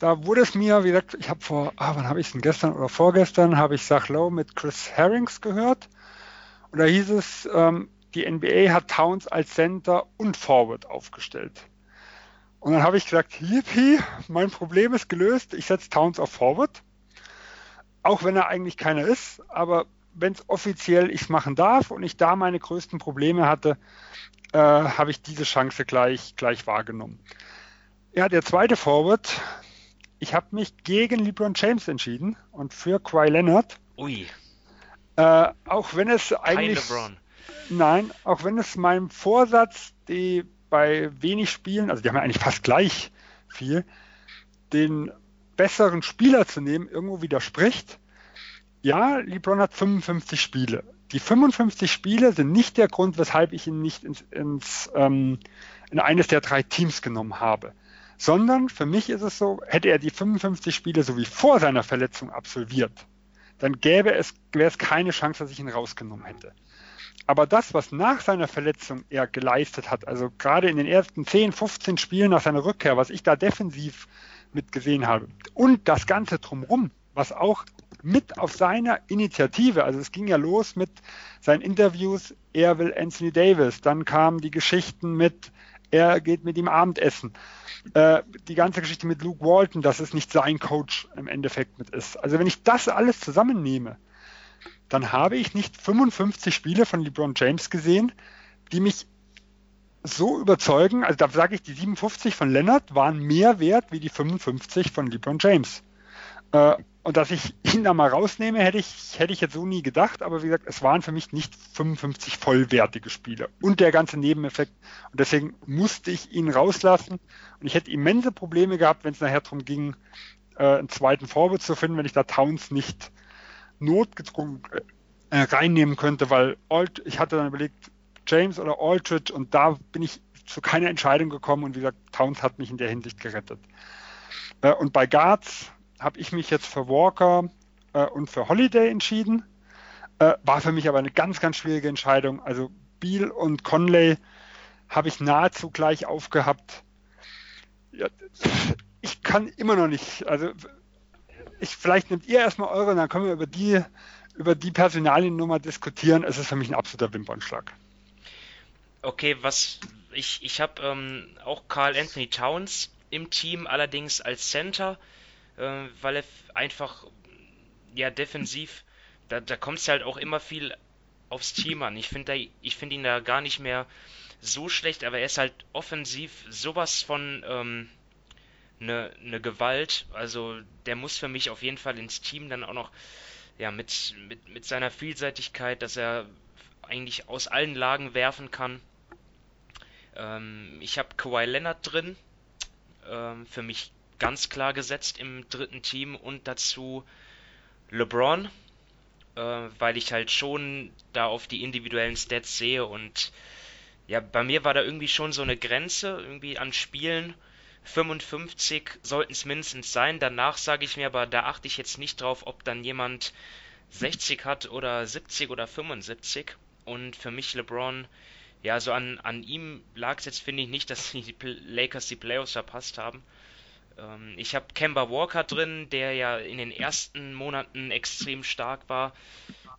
B: da wurde es mir, wie gesagt, ich habe vor, ah, wann habe ich es denn gestern oder vorgestern, habe ich Sach Low mit Chris Herrings gehört. Und da hieß es, ähm, die NBA hat Towns als Center und Forward aufgestellt. Und dann habe ich gesagt, yippie, mein Problem ist gelöst, ich setze Towns auf Forward. Auch wenn er eigentlich keiner ist, aber wenn es offiziell ich machen darf und ich da meine größten Probleme hatte, äh, habe ich diese Chance gleich, gleich wahrgenommen. Ja, der zweite Forward, ich habe mich gegen LeBron James entschieden und für Kawhi Leonard.
A: Ui.
B: Äh, auch wenn es eigentlich. Nein, auch wenn es meinem Vorsatz, die bei wenig Spielen, also die haben ja eigentlich fast gleich viel, den besseren Spieler zu nehmen, irgendwo widerspricht. Ja, LeBron hat 55 Spiele. Die 55 Spiele sind nicht der Grund, weshalb ich ihn nicht ins, ins ähm, in eines der drei Teams genommen habe. Sondern für mich ist es so, hätte er die 55 Spiele so wie vor seiner Verletzung absolviert, dann gäbe es, wäre es keine Chance, dass ich ihn rausgenommen hätte. Aber das, was nach seiner Verletzung er geleistet hat, also gerade in den ersten 10, 15 Spielen nach seiner Rückkehr, was ich da defensiv mitgesehen habe, und das Ganze drumherum, was auch mit auf seiner Initiative, also es ging ja los mit seinen Interviews, er will Anthony Davis, dann kamen die Geschichten mit, er geht mit ihm Abendessen, äh, die ganze Geschichte mit Luke Walton, dass es nicht sein Coach im Endeffekt mit ist. Also wenn ich das alles zusammennehme, dann habe ich nicht 55 Spiele von LeBron James gesehen, die mich so überzeugen, also da sage ich, die 57 von Leonard waren mehr wert wie die 55 von LeBron James. Äh, und dass ich ihn da mal rausnehme, hätte ich, hätte ich jetzt so nie gedacht, aber wie gesagt, es waren für mich nicht 55 vollwertige Spiele und der ganze Nebeneffekt. Und deswegen musste ich ihn rauslassen. Und ich hätte immense Probleme gehabt, wenn es nachher darum ging, äh, einen zweiten Vorwurf zu finden, wenn ich da Towns nicht notgedrungen äh, reinnehmen könnte, weil Alt, ich hatte dann überlegt, James oder Aldridge und da bin ich zu keiner Entscheidung gekommen und wie gesagt, Towns hat mich in der Hinsicht gerettet. Äh, und bei Guards habe ich mich jetzt für Walker äh, und für Holiday entschieden. Äh, war für mich aber eine ganz, ganz schwierige Entscheidung. Also Beal und Conley habe ich nahezu gleich aufgehabt. Ja, ich kann immer noch nicht, also ich, vielleicht nehmt ihr erstmal eure, dann können wir über die, über die Personaliennummer diskutieren. Es ist für mich ein absoluter Wimpernschlag.
A: Okay, was ich, ich habe ähm, auch Carl Anthony Towns im Team, allerdings als Center äh, weil er einfach, ja, defensiv, da, da kommt es halt auch immer viel aufs Team an. Ich finde find ihn da gar nicht mehr so schlecht, aber er ist halt offensiv sowas von ähm, eine ne Gewalt. Also der muss für mich auf jeden Fall ins Team dann auch noch, ja, mit, mit, mit seiner Vielseitigkeit, dass er eigentlich aus allen Lagen werfen kann. Ähm, ich habe Kawhi Leonard drin. Ähm, für mich ganz klar gesetzt im dritten Team und dazu LeBron, äh, weil ich halt schon da auf die individuellen Stats sehe und ja, bei mir war da irgendwie schon so eine Grenze irgendwie an Spielen. 55 sollten es mindestens sein. Danach sage ich mir aber, da achte ich jetzt nicht drauf, ob dann jemand 60 hat oder 70 oder 75. Und für mich LeBron, ja, so an, an ihm lag es jetzt, finde ich, nicht, dass die Lakers die Playoffs verpasst haben. Ähm, ich habe Kemba Walker drin, der ja in den ersten Monaten extrem stark war,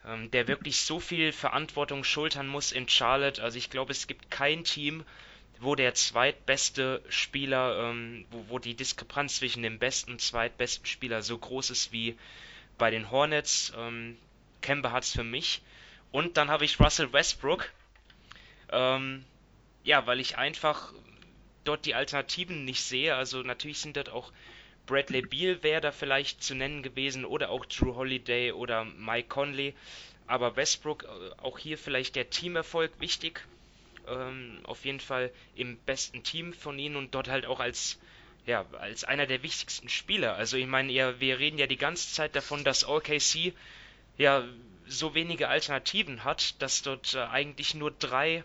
A: ähm, der wirklich so viel Verantwortung schultern muss in Charlotte. Also ich glaube, es gibt kein Team, wo der zweitbeste Spieler, ähm, wo, wo die Diskrepanz zwischen dem besten und zweitbesten Spieler so groß ist wie bei den Hornets. Kemba hat es für mich. Und dann habe ich Russell Westbrook. Ähm, ja, weil ich einfach dort die Alternativen nicht sehe. Also natürlich sind dort auch Bradley Beal wäre da vielleicht zu nennen gewesen oder auch Drew Holiday oder Mike Conley. Aber Westbrook, äh, auch hier vielleicht der Teamerfolg wichtig. Ähm, auf jeden Fall im besten Team von ihnen und dort halt auch als ja, als einer der wichtigsten Spieler. Also ich meine, ja, wir reden ja die ganze Zeit davon, dass OKC ja so wenige Alternativen hat, dass dort äh, eigentlich nur drei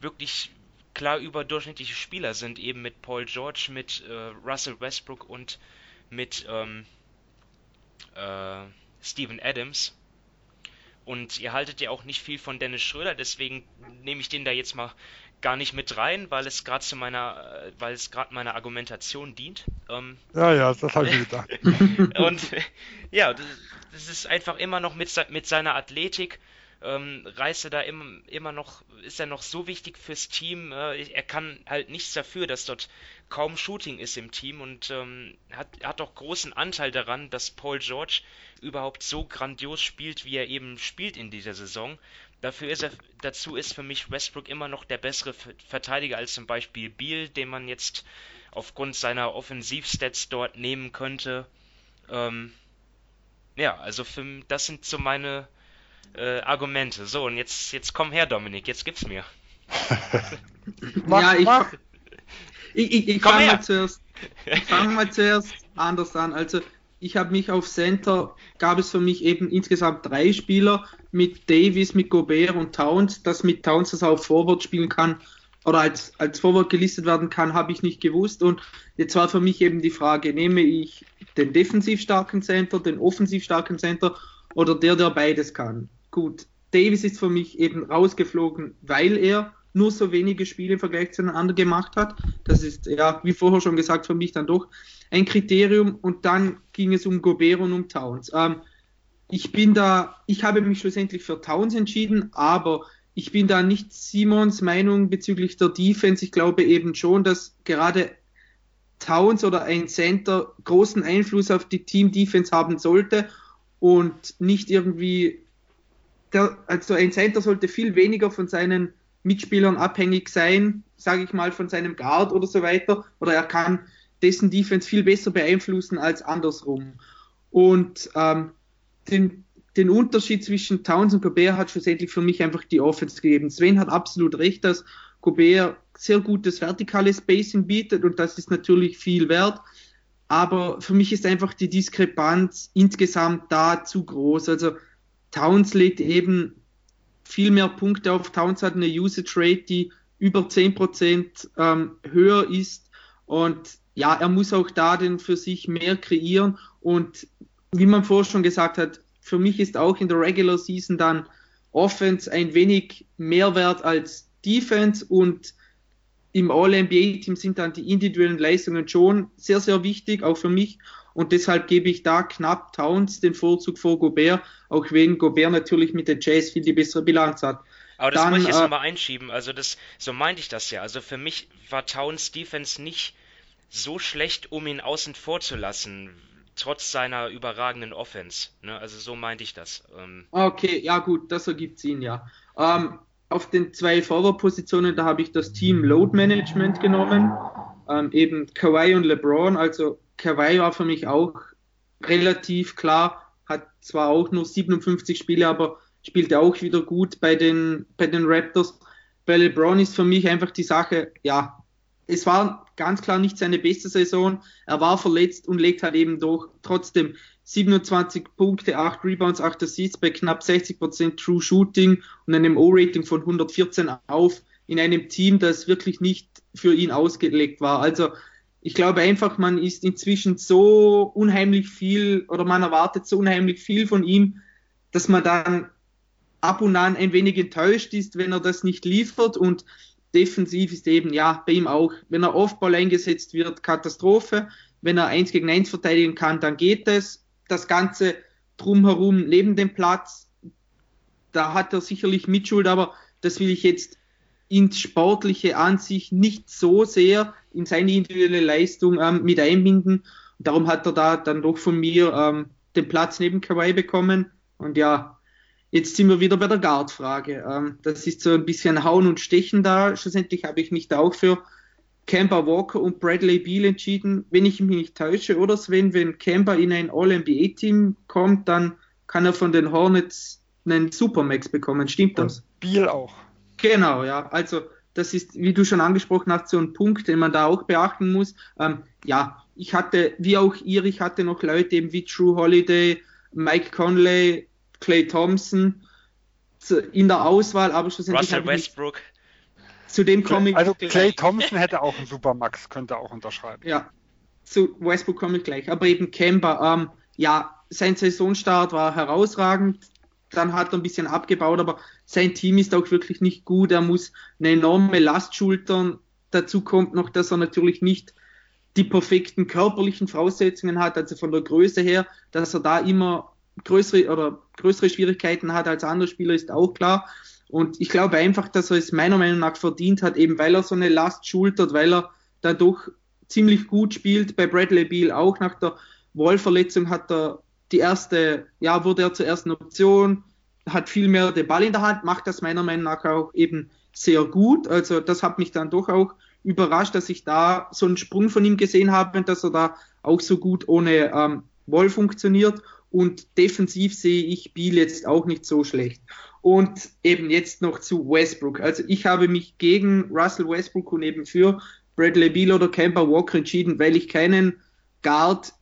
A: wirklich klar überdurchschnittliche Spieler sind, eben mit Paul George, mit äh, Russell Westbrook und mit ähm, äh, Steven Adams. Und ihr haltet ja auch nicht viel von Dennis Schröder, deswegen nehme ich den da jetzt mal gar nicht mit rein, weil es gerade zu meiner, äh, weil es gerade meiner Argumentation dient.
B: Ähm, ja, ja, das habe ich gedacht.
A: und ja, das ist einfach immer noch mit, mit seiner Athletik ähm, reißt er da immer, immer noch, ist er noch so wichtig fürs Team. Äh, er kann halt nichts dafür, dass dort kaum Shooting ist im Team und ähm, hat, hat auch großen Anteil daran, dass Paul George überhaupt so grandios spielt, wie er eben spielt in dieser Saison. Dafür ist er, dazu ist für mich Westbrook immer noch der bessere Verteidiger als zum Beispiel Beal, den man jetzt aufgrund seiner Offensivstats dort nehmen könnte. Ähm, ja, also für, das sind so meine äh, Argumente. So, und jetzt, jetzt komm her, Dominik, jetzt gib's mir.
C: ja, ich, ich, ich, ich fange mal zuerst, ich fange mal zuerst anders an. Also ich habe mich auf Center, gab es für mich eben insgesamt drei Spieler mit Davis, mit Gobert und Towns. Dass mit Towns das auch Forward spielen kann oder als, als Forward gelistet werden kann, habe ich nicht gewusst. Und jetzt war für mich eben die Frage, nehme ich den defensiv starken Center, den offensiv starken Center oder der, der beides kann? Gut, Davis ist für mich eben rausgeflogen, weil er nur so wenige Spiele im Vergleich zu den anderen gemacht hat. Das ist, ja, wie vorher schon gesagt, für mich dann doch ein Kriterium. Und dann ging es um Gobert und um Towns. Ähm, ich bin da, ich habe mich schlussendlich für Towns entschieden, aber ich bin da nicht Simons Meinung bezüglich der Defense. Ich glaube eben schon, dass gerade Towns oder ein Center großen Einfluss auf die Team Defense haben sollte und nicht irgendwie der, also ein Center sollte viel weniger von seinen Mitspielern abhängig sein, sage ich mal, von seinem Guard oder so weiter. Oder er kann dessen Defense viel besser beeinflussen als andersrum. Und ähm, den, den Unterschied zwischen Towns und Gobert hat schlussendlich für mich einfach die Offense gegeben. Sven hat absolut recht, dass Gobert sehr gutes vertikales Spacing bietet und das ist natürlich viel wert. Aber für mich ist einfach die Diskrepanz insgesamt da zu groß. Also Towns legt eben viel mehr Punkte auf. Towns hat eine Usage Rate, die über 10% ähm, höher ist. Und ja, er muss auch da den für sich mehr kreieren. Und wie man vorher schon gesagt hat, für mich ist auch in der Regular Season dann Offense ein wenig mehr wert als Defense und im All-NBA-Team sind dann die individuellen Leistungen schon sehr, sehr wichtig, auch für mich. Und deshalb gebe ich da knapp Towns den Vorzug vor Gobert, auch wenn Gobert natürlich mit den Jazz viel die bessere Bilanz hat.
A: Aber das Dann, muss ich jetzt äh, nochmal einschieben. Also das, so meinte ich das ja. Also für mich war Towns Defense nicht so schlecht, um ihn außen vor zu lassen, trotz seiner überragenden Offense. Ne? Also so meinte ich das.
C: Ähm, okay, ja gut, das ergibt Sinn, ja. Ähm, auf den zwei Forward-Positionen, da habe ich das Team Load Management genommen. Ähm, eben Kawhi und LeBron. Also Kawhi war für mich auch relativ klar, hat zwar auch nur 57 Spiele, aber spielte auch wieder gut bei den, bei den Raptors. Bei LeBron ist für mich einfach die Sache, ja, es war ganz klar nicht seine beste Saison. Er war verletzt und legt halt eben durch trotzdem 27 Punkte, 8 Rebounds, 8 Assists bei knapp 60% True Shooting und einem O-Rating von 114 auf in einem Team, das wirklich nicht für ihn ausgelegt war. Also ich glaube einfach, man ist inzwischen so unheimlich viel oder man erwartet so unheimlich viel von ihm, dass man dann ab und an ein wenig enttäuscht ist, wenn er das nicht liefert und defensiv ist eben, ja, bei ihm auch, wenn er Offball eingesetzt wird, Katastrophe. Wenn er eins gegen eins verteidigen kann, dann geht es. Das Ganze drumherum neben dem Platz, da hat er sicherlich Mitschuld, aber das will ich jetzt ins Sportliche an sich nicht so sehr in seine individuelle Leistung ähm, mit einbinden. Und darum hat er da dann doch von mir ähm, den Platz neben Kawhi bekommen. Und ja, jetzt sind wir wieder bei der Guard-Frage. Ähm, das ist so ein bisschen Hauen und Stechen da. Schlussendlich habe ich mich da auch für Kemba Walker und Bradley Beal entschieden. Wenn ich mich nicht täusche, oder Sven, wenn Kemba in ein All-NBA-Team kommt, dann kann er von den Hornets einen Supermax bekommen. Stimmt das? Und
B: Beal auch.
C: Genau, ja. Also das ist, wie du schon angesprochen hast, so ein Punkt, den man da auch beachten muss. Ähm, ja, ich hatte, wie auch ihr, ich hatte noch Leute eben wie True Holiday, Mike Conley, Clay Thompson in der Auswahl, aber schlussendlich.
A: Russell Westbrook.
C: Zu dem komme ich.
B: Also Clay Thompson hätte auch einen Supermax, könnte auch unterschreiben.
C: Ja, zu Westbrook komme ich gleich. Aber eben Kemba, ähm, ja, sein Saisonstart war herausragend. Dann hat er ein bisschen abgebaut, aber sein Team ist auch wirklich nicht gut. Er muss eine enorme Last schultern. Dazu kommt noch, dass er natürlich nicht die perfekten körperlichen Voraussetzungen hat, also von der Größe her, dass er da immer größere oder größere Schwierigkeiten hat als andere Spieler, ist auch klar. Und ich glaube einfach, dass er es meiner Meinung nach verdient hat, eben weil er so eine Last schultert, weil er dann doch ziemlich gut spielt. Bei Bradley Beal auch nach der Wall-Verletzung hat er die erste, ja, wurde er zur ersten Option, hat viel mehr den Ball in der Hand, macht das meiner Meinung nach auch eben sehr gut. Also das hat mich dann doch auch überrascht, dass ich da so einen Sprung von ihm gesehen habe und dass er da auch so gut ohne ähm, Wall funktioniert. und defensiv sehe ich Biel jetzt auch nicht so schlecht. Und eben jetzt noch zu Westbrook. Also ich habe mich gegen Russell Westbrook und eben für Bradley Beal oder Kemba Walker entschieden, weil ich keinen Guard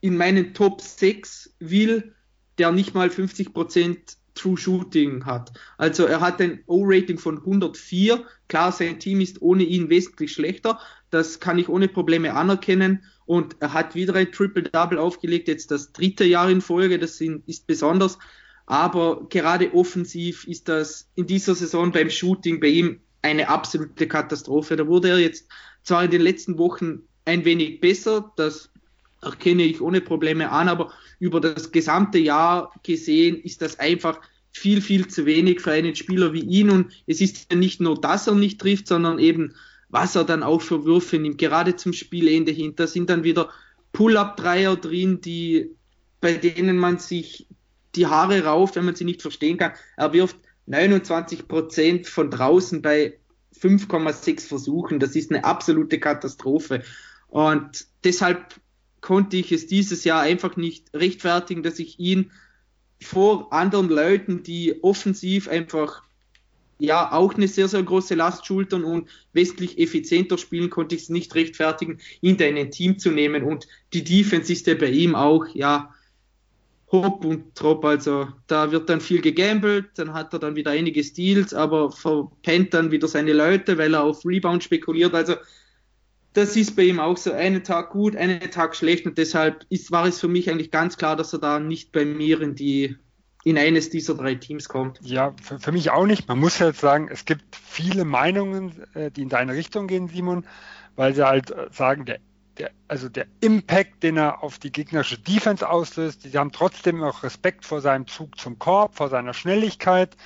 C: in meinen Top 6 will, der nicht mal 50% True Shooting hat. Also er hat ein O-Rating von 104. Klar, sein Team ist ohne ihn wesentlich schlechter. Das kann ich ohne Probleme anerkennen. Und er hat wieder ein Triple-Double aufgelegt, jetzt das dritte Jahr in Folge. Das ist besonders. Aber gerade offensiv ist das in dieser Saison beim Shooting bei ihm eine absolute Katastrophe. Da wurde er jetzt zwar in den letzten Wochen ein wenig besser, das erkenne ich ohne Probleme an, aber über das gesamte Jahr gesehen ist das einfach viel, viel zu wenig für einen Spieler wie ihn. Und es ist ja nicht nur, dass er nicht trifft, sondern eben, was er dann auch für Würfe nimmt, gerade zum Spielende hin. Da sind dann wieder Pull-up-Dreier drin, die, bei denen man sich die Haare rauft, wenn man sie nicht verstehen kann. Er wirft 29 Prozent von draußen bei 5,6 Versuchen. Das ist eine absolute Katastrophe. Und deshalb konnte ich es dieses Jahr einfach nicht rechtfertigen, dass ich ihn vor anderen Leuten, die offensiv einfach ja auch eine sehr, sehr große Last schultern und westlich effizienter spielen, konnte ich es nicht rechtfertigen, ihn da in ein Team zu nehmen. Und die Defense ist ja bei ihm auch, ja, hopp und trop. Also da wird dann viel gegambelt, dann hat er dann wieder einige Steals, aber verpennt dann wieder seine Leute, weil er auf Rebound spekuliert. Also das ist bei ihm auch so, einen Tag gut, einen Tag schlecht und deshalb ist, war es für mich eigentlich ganz klar, dass er da nicht bei mir in die in eines dieser drei Teams kommt.
B: Ja, für, für mich auch nicht. Man muss jetzt sagen, es gibt viele Meinungen, äh, die in deine Richtung gehen, Simon, weil sie halt äh, sagen, der, der, also der Impact, den er auf die gegnerische Defense auslöst, die haben trotzdem auch Respekt vor seinem Zug zum Korb, vor seiner Schnelligkeit.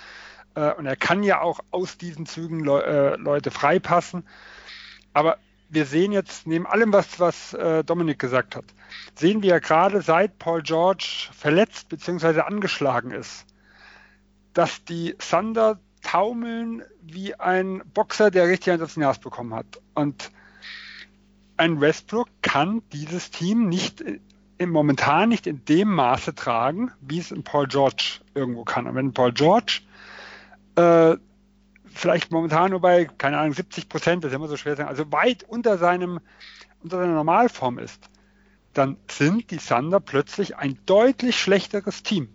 B: Äh, und er kann ja auch aus diesen Zügen Le Leute freipassen. Aber wir sehen jetzt, neben allem, was, was äh, Dominik gesagt hat, sehen wir ja gerade seit Paul George verletzt bzw. angeschlagen ist, dass die Thunder taumeln wie ein Boxer, der richtig eins aufs Nerv bekommen hat. Und ein Westbrook kann dieses Team nicht im, momentan nicht in dem Maße tragen, wie es in Paul George irgendwo kann. Und wenn Paul George äh, vielleicht momentan nur bei, keine Ahnung, 70 Prozent, das ist immer so schwer zu sagen, also weit unter seinem, unter seiner Normalform ist, dann sind die Thunder plötzlich ein deutlich schlechteres Team.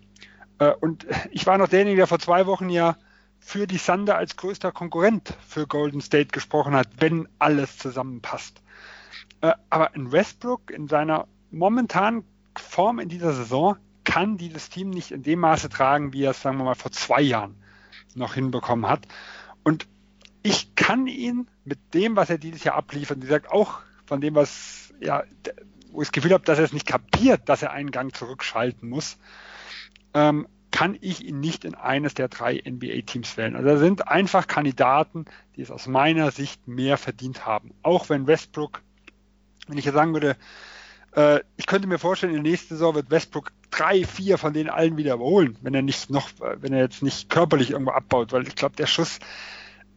B: Äh, und ich war noch derjenige, der vor zwei Wochen ja für die Thunder als größter Konkurrent für Golden State gesprochen hat, wenn alles zusammenpasst. Äh, aber in Westbrook in seiner momentanen Form in dieser Saison kann dieses Team nicht in dem Maße tragen, wie er es, sagen wir mal, vor zwei Jahren noch hinbekommen hat. Und ich kann ihn mit dem, was er dieses Jahr abliefert, wie gesagt, auch von dem, was, ja, wo ich das Gefühl habe, dass er es nicht kapiert, dass er einen Gang zurückschalten muss, ähm, kann ich ihn nicht in eines der drei NBA-Teams wählen. Also da sind einfach Kandidaten, die es aus meiner Sicht mehr verdient haben. Auch wenn Westbrook, wenn ich jetzt sagen würde, äh, ich könnte mir vorstellen, in der nächsten Saison wird Westbrook drei, vier von denen allen wieder überholen, wenn er nicht noch, wenn er jetzt nicht körperlich irgendwo abbaut, weil ich glaube, der Schuss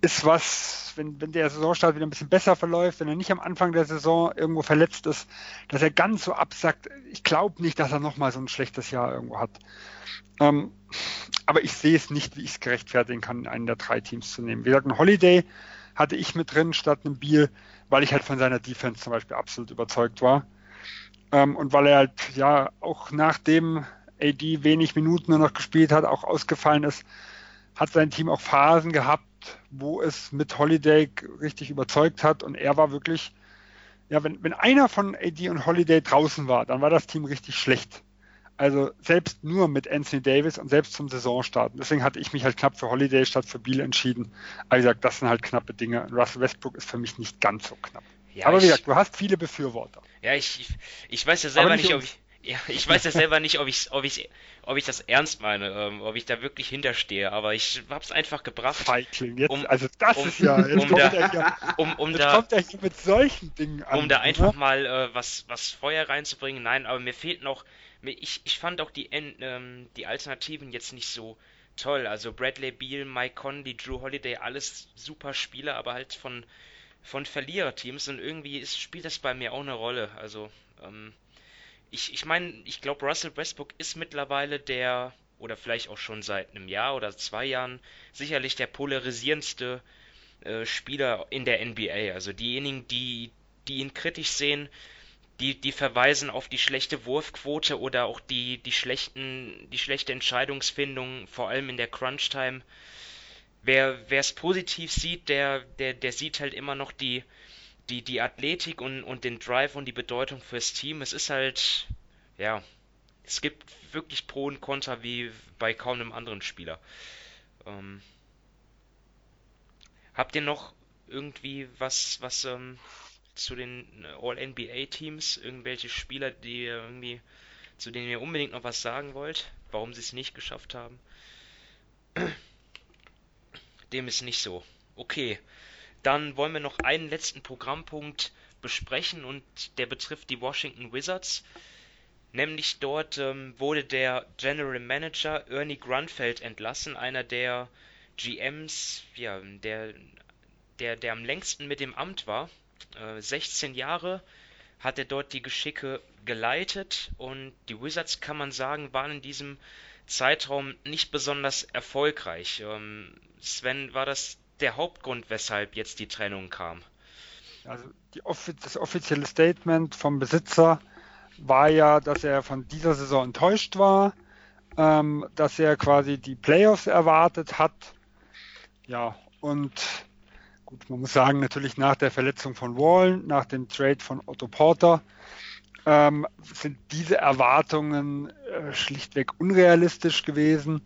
B: ist was, wenn, wenn der Saisonstart wieder ein bisschen besser verläuft, wenn er nicht am Anfang der Saison irgendwo verletzt ist, dass er ganz so absackt. Ich glaube nicht, dass er nochmal so ein schlechtes Jahr irgendwo hat. Ähm, aber ich sehe es nicht, wie ich es gerechtfertigen kann, einen der drei Teams zu nehmen. Wie gesagt, ein Holiday hatte ich mit drin statt einem Biel, weil ich halt von seiner Defense zum Beispiel absolut überzeugt war. Ähm, und weil er halt ja auch nachdem AD wenig Minuten nur noch gespielt hat, auch ausgefallen ist, hat sein Team auch Phasen gehabt, wo es mit Holiday richtig überzeugt hat und er war wirklich, ja, wenn, wenn einer von AD und Holiday draußen war, dann war das Team richtig schlecht. Also selbst nur mit Anthony Davis und selbst zum Saisonstart. Deswegen hatte ich mich halt knapp für Holiday statt für Beal entschieden. Aber wie gesagt, das sind halt knappe Dinge. Russell Westbrook ist für mich nicht ganz so knapp. Ja, Aber wie gesagt, du hast viele Befürworter.
A: Ja, ich, ich, weiß ja selber nicht, nicht ob ich. Ja, ich weiß ja selber nicht, ob ich, ob ich, ob ich das ernst meine, ähm, ob ich da wirklich hinterstehe, aber ich hab's einfach gebracht.
B: Feigling, jetzt, um, also das um, ist ja, jetzt um kommt da, er ja, um, um jetzt da, kommt er hier mit solchen Dingen
A: an. Um da einfach mal äh, was, was Feuer reinzubringen, nein, aber mir fehlt noch, ich, ich fand auch die, ähm, die Alternativen jetzt nicht so toll, also Bradley Beal, Mike Conley, Drew Holiday, alles super Spieler, aber halt von, von Verliererteams und irgendwie ist, spielt das bei mir auch eine Rolle. Also ähm, ich, ich meine, ich glaube, Russell Westbrook ist mittlerweile der, oder vielleicht auch schon seit einem Jahr oder zwei Jahren, sicherlich der polarisierendste äh, Spieler in der NBA. Also diejenigen, die, die ihn kritisch sehen, die, die verweisen auf die schlechte Wurfquote oder auch die, die schlechten, die schlechte Entscheidungsfindung, vor allem in der Crunch-Time. Wer es positiv sieht, der, der, der sieht halt immer noch die, die, die Athletik und, und den Drive und die Bedeutung fürs Team. Es ist halt, ja, es gibt wirklich Pro und Contra wie bei kaum einem anderen Spieler. Ähm, habt ihr noch irgendwie was, was ähm, zu den All-NBA-Teams, irgendwelche Spieler, die irgendwie, zu denen ihr unbedingt noch was sagen wollt, warum sie es nicht geschafft haben? Dem ist nicht so. Okay, dann wollen wir noch einen letzten Programmpunkt besprechen und der betrifft die Washington Wizards. Nämlich dort ähm, wurde der General Manager Ernie Grunfeld entlassen, einer der GMs, ja, der, der, der am längsten mit dem Amt war. Äh, 16 Jahre hat er dort die Geschicke geleitet und die Wizards, kann man sagen, waren in diesem Zeitraum nicht besonders erfolgreich. Ähm, Sven, war das der Hauptgrund, weshalb jetzt die Trennung kam?
B: Also die, das offizielle Statement vom Besitzer war ja, dass er von dieser Saison enttäuscht war, ähm, dass er quasi die Playoffs erwartet hat. Ja, und gut, man muss sagen, natürlich nach der Verletzung von Wall, nach dem Trade von Otto Porter, ähm, sind diese Erwartungen äh, schlichtweg unrealistisch gewesen.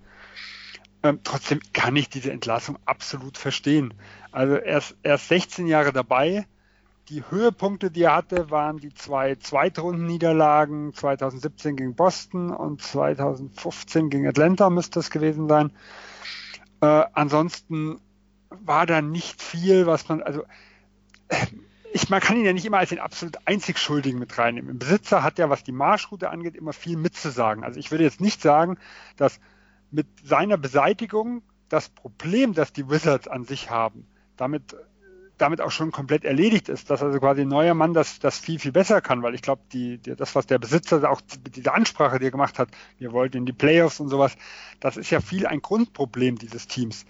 B: Ähm, trotzdem kann ich diese Entlassung absolut verstehen. Also er ist, er ist 16 Jahre dabei. Die Höhepunkte, die er hatte, waren die zwei Zweitrundenniederlagen 2017 gegen Boston und 2015 gegen Atlanta müsste es gewesen sein. Äh, ansonsten war da nicht viel, was man, also ich, man kann ihn ja nicht immer als den absolut einzig Schuldigen mit reinnehmen. Ein Besitzer hat ja, was die Marschroute angeht, immer viel mitzusagen. Also ich würde jetzt nicht sagen, dass mit seiner Beseitigung das Problem, das die Wizards an sich haben, damit, damit auch schon komplett erledigt ist, dass also quasi ein neuer Mann das, das viel, viel besser kann, weil ich glaube, die, die, das, was der Besitzer auch diese Ansprache, die gemacht hat, wir wollten in die Playoffs und sowas, das ist ja viel ein Grundproblem dieses Teams.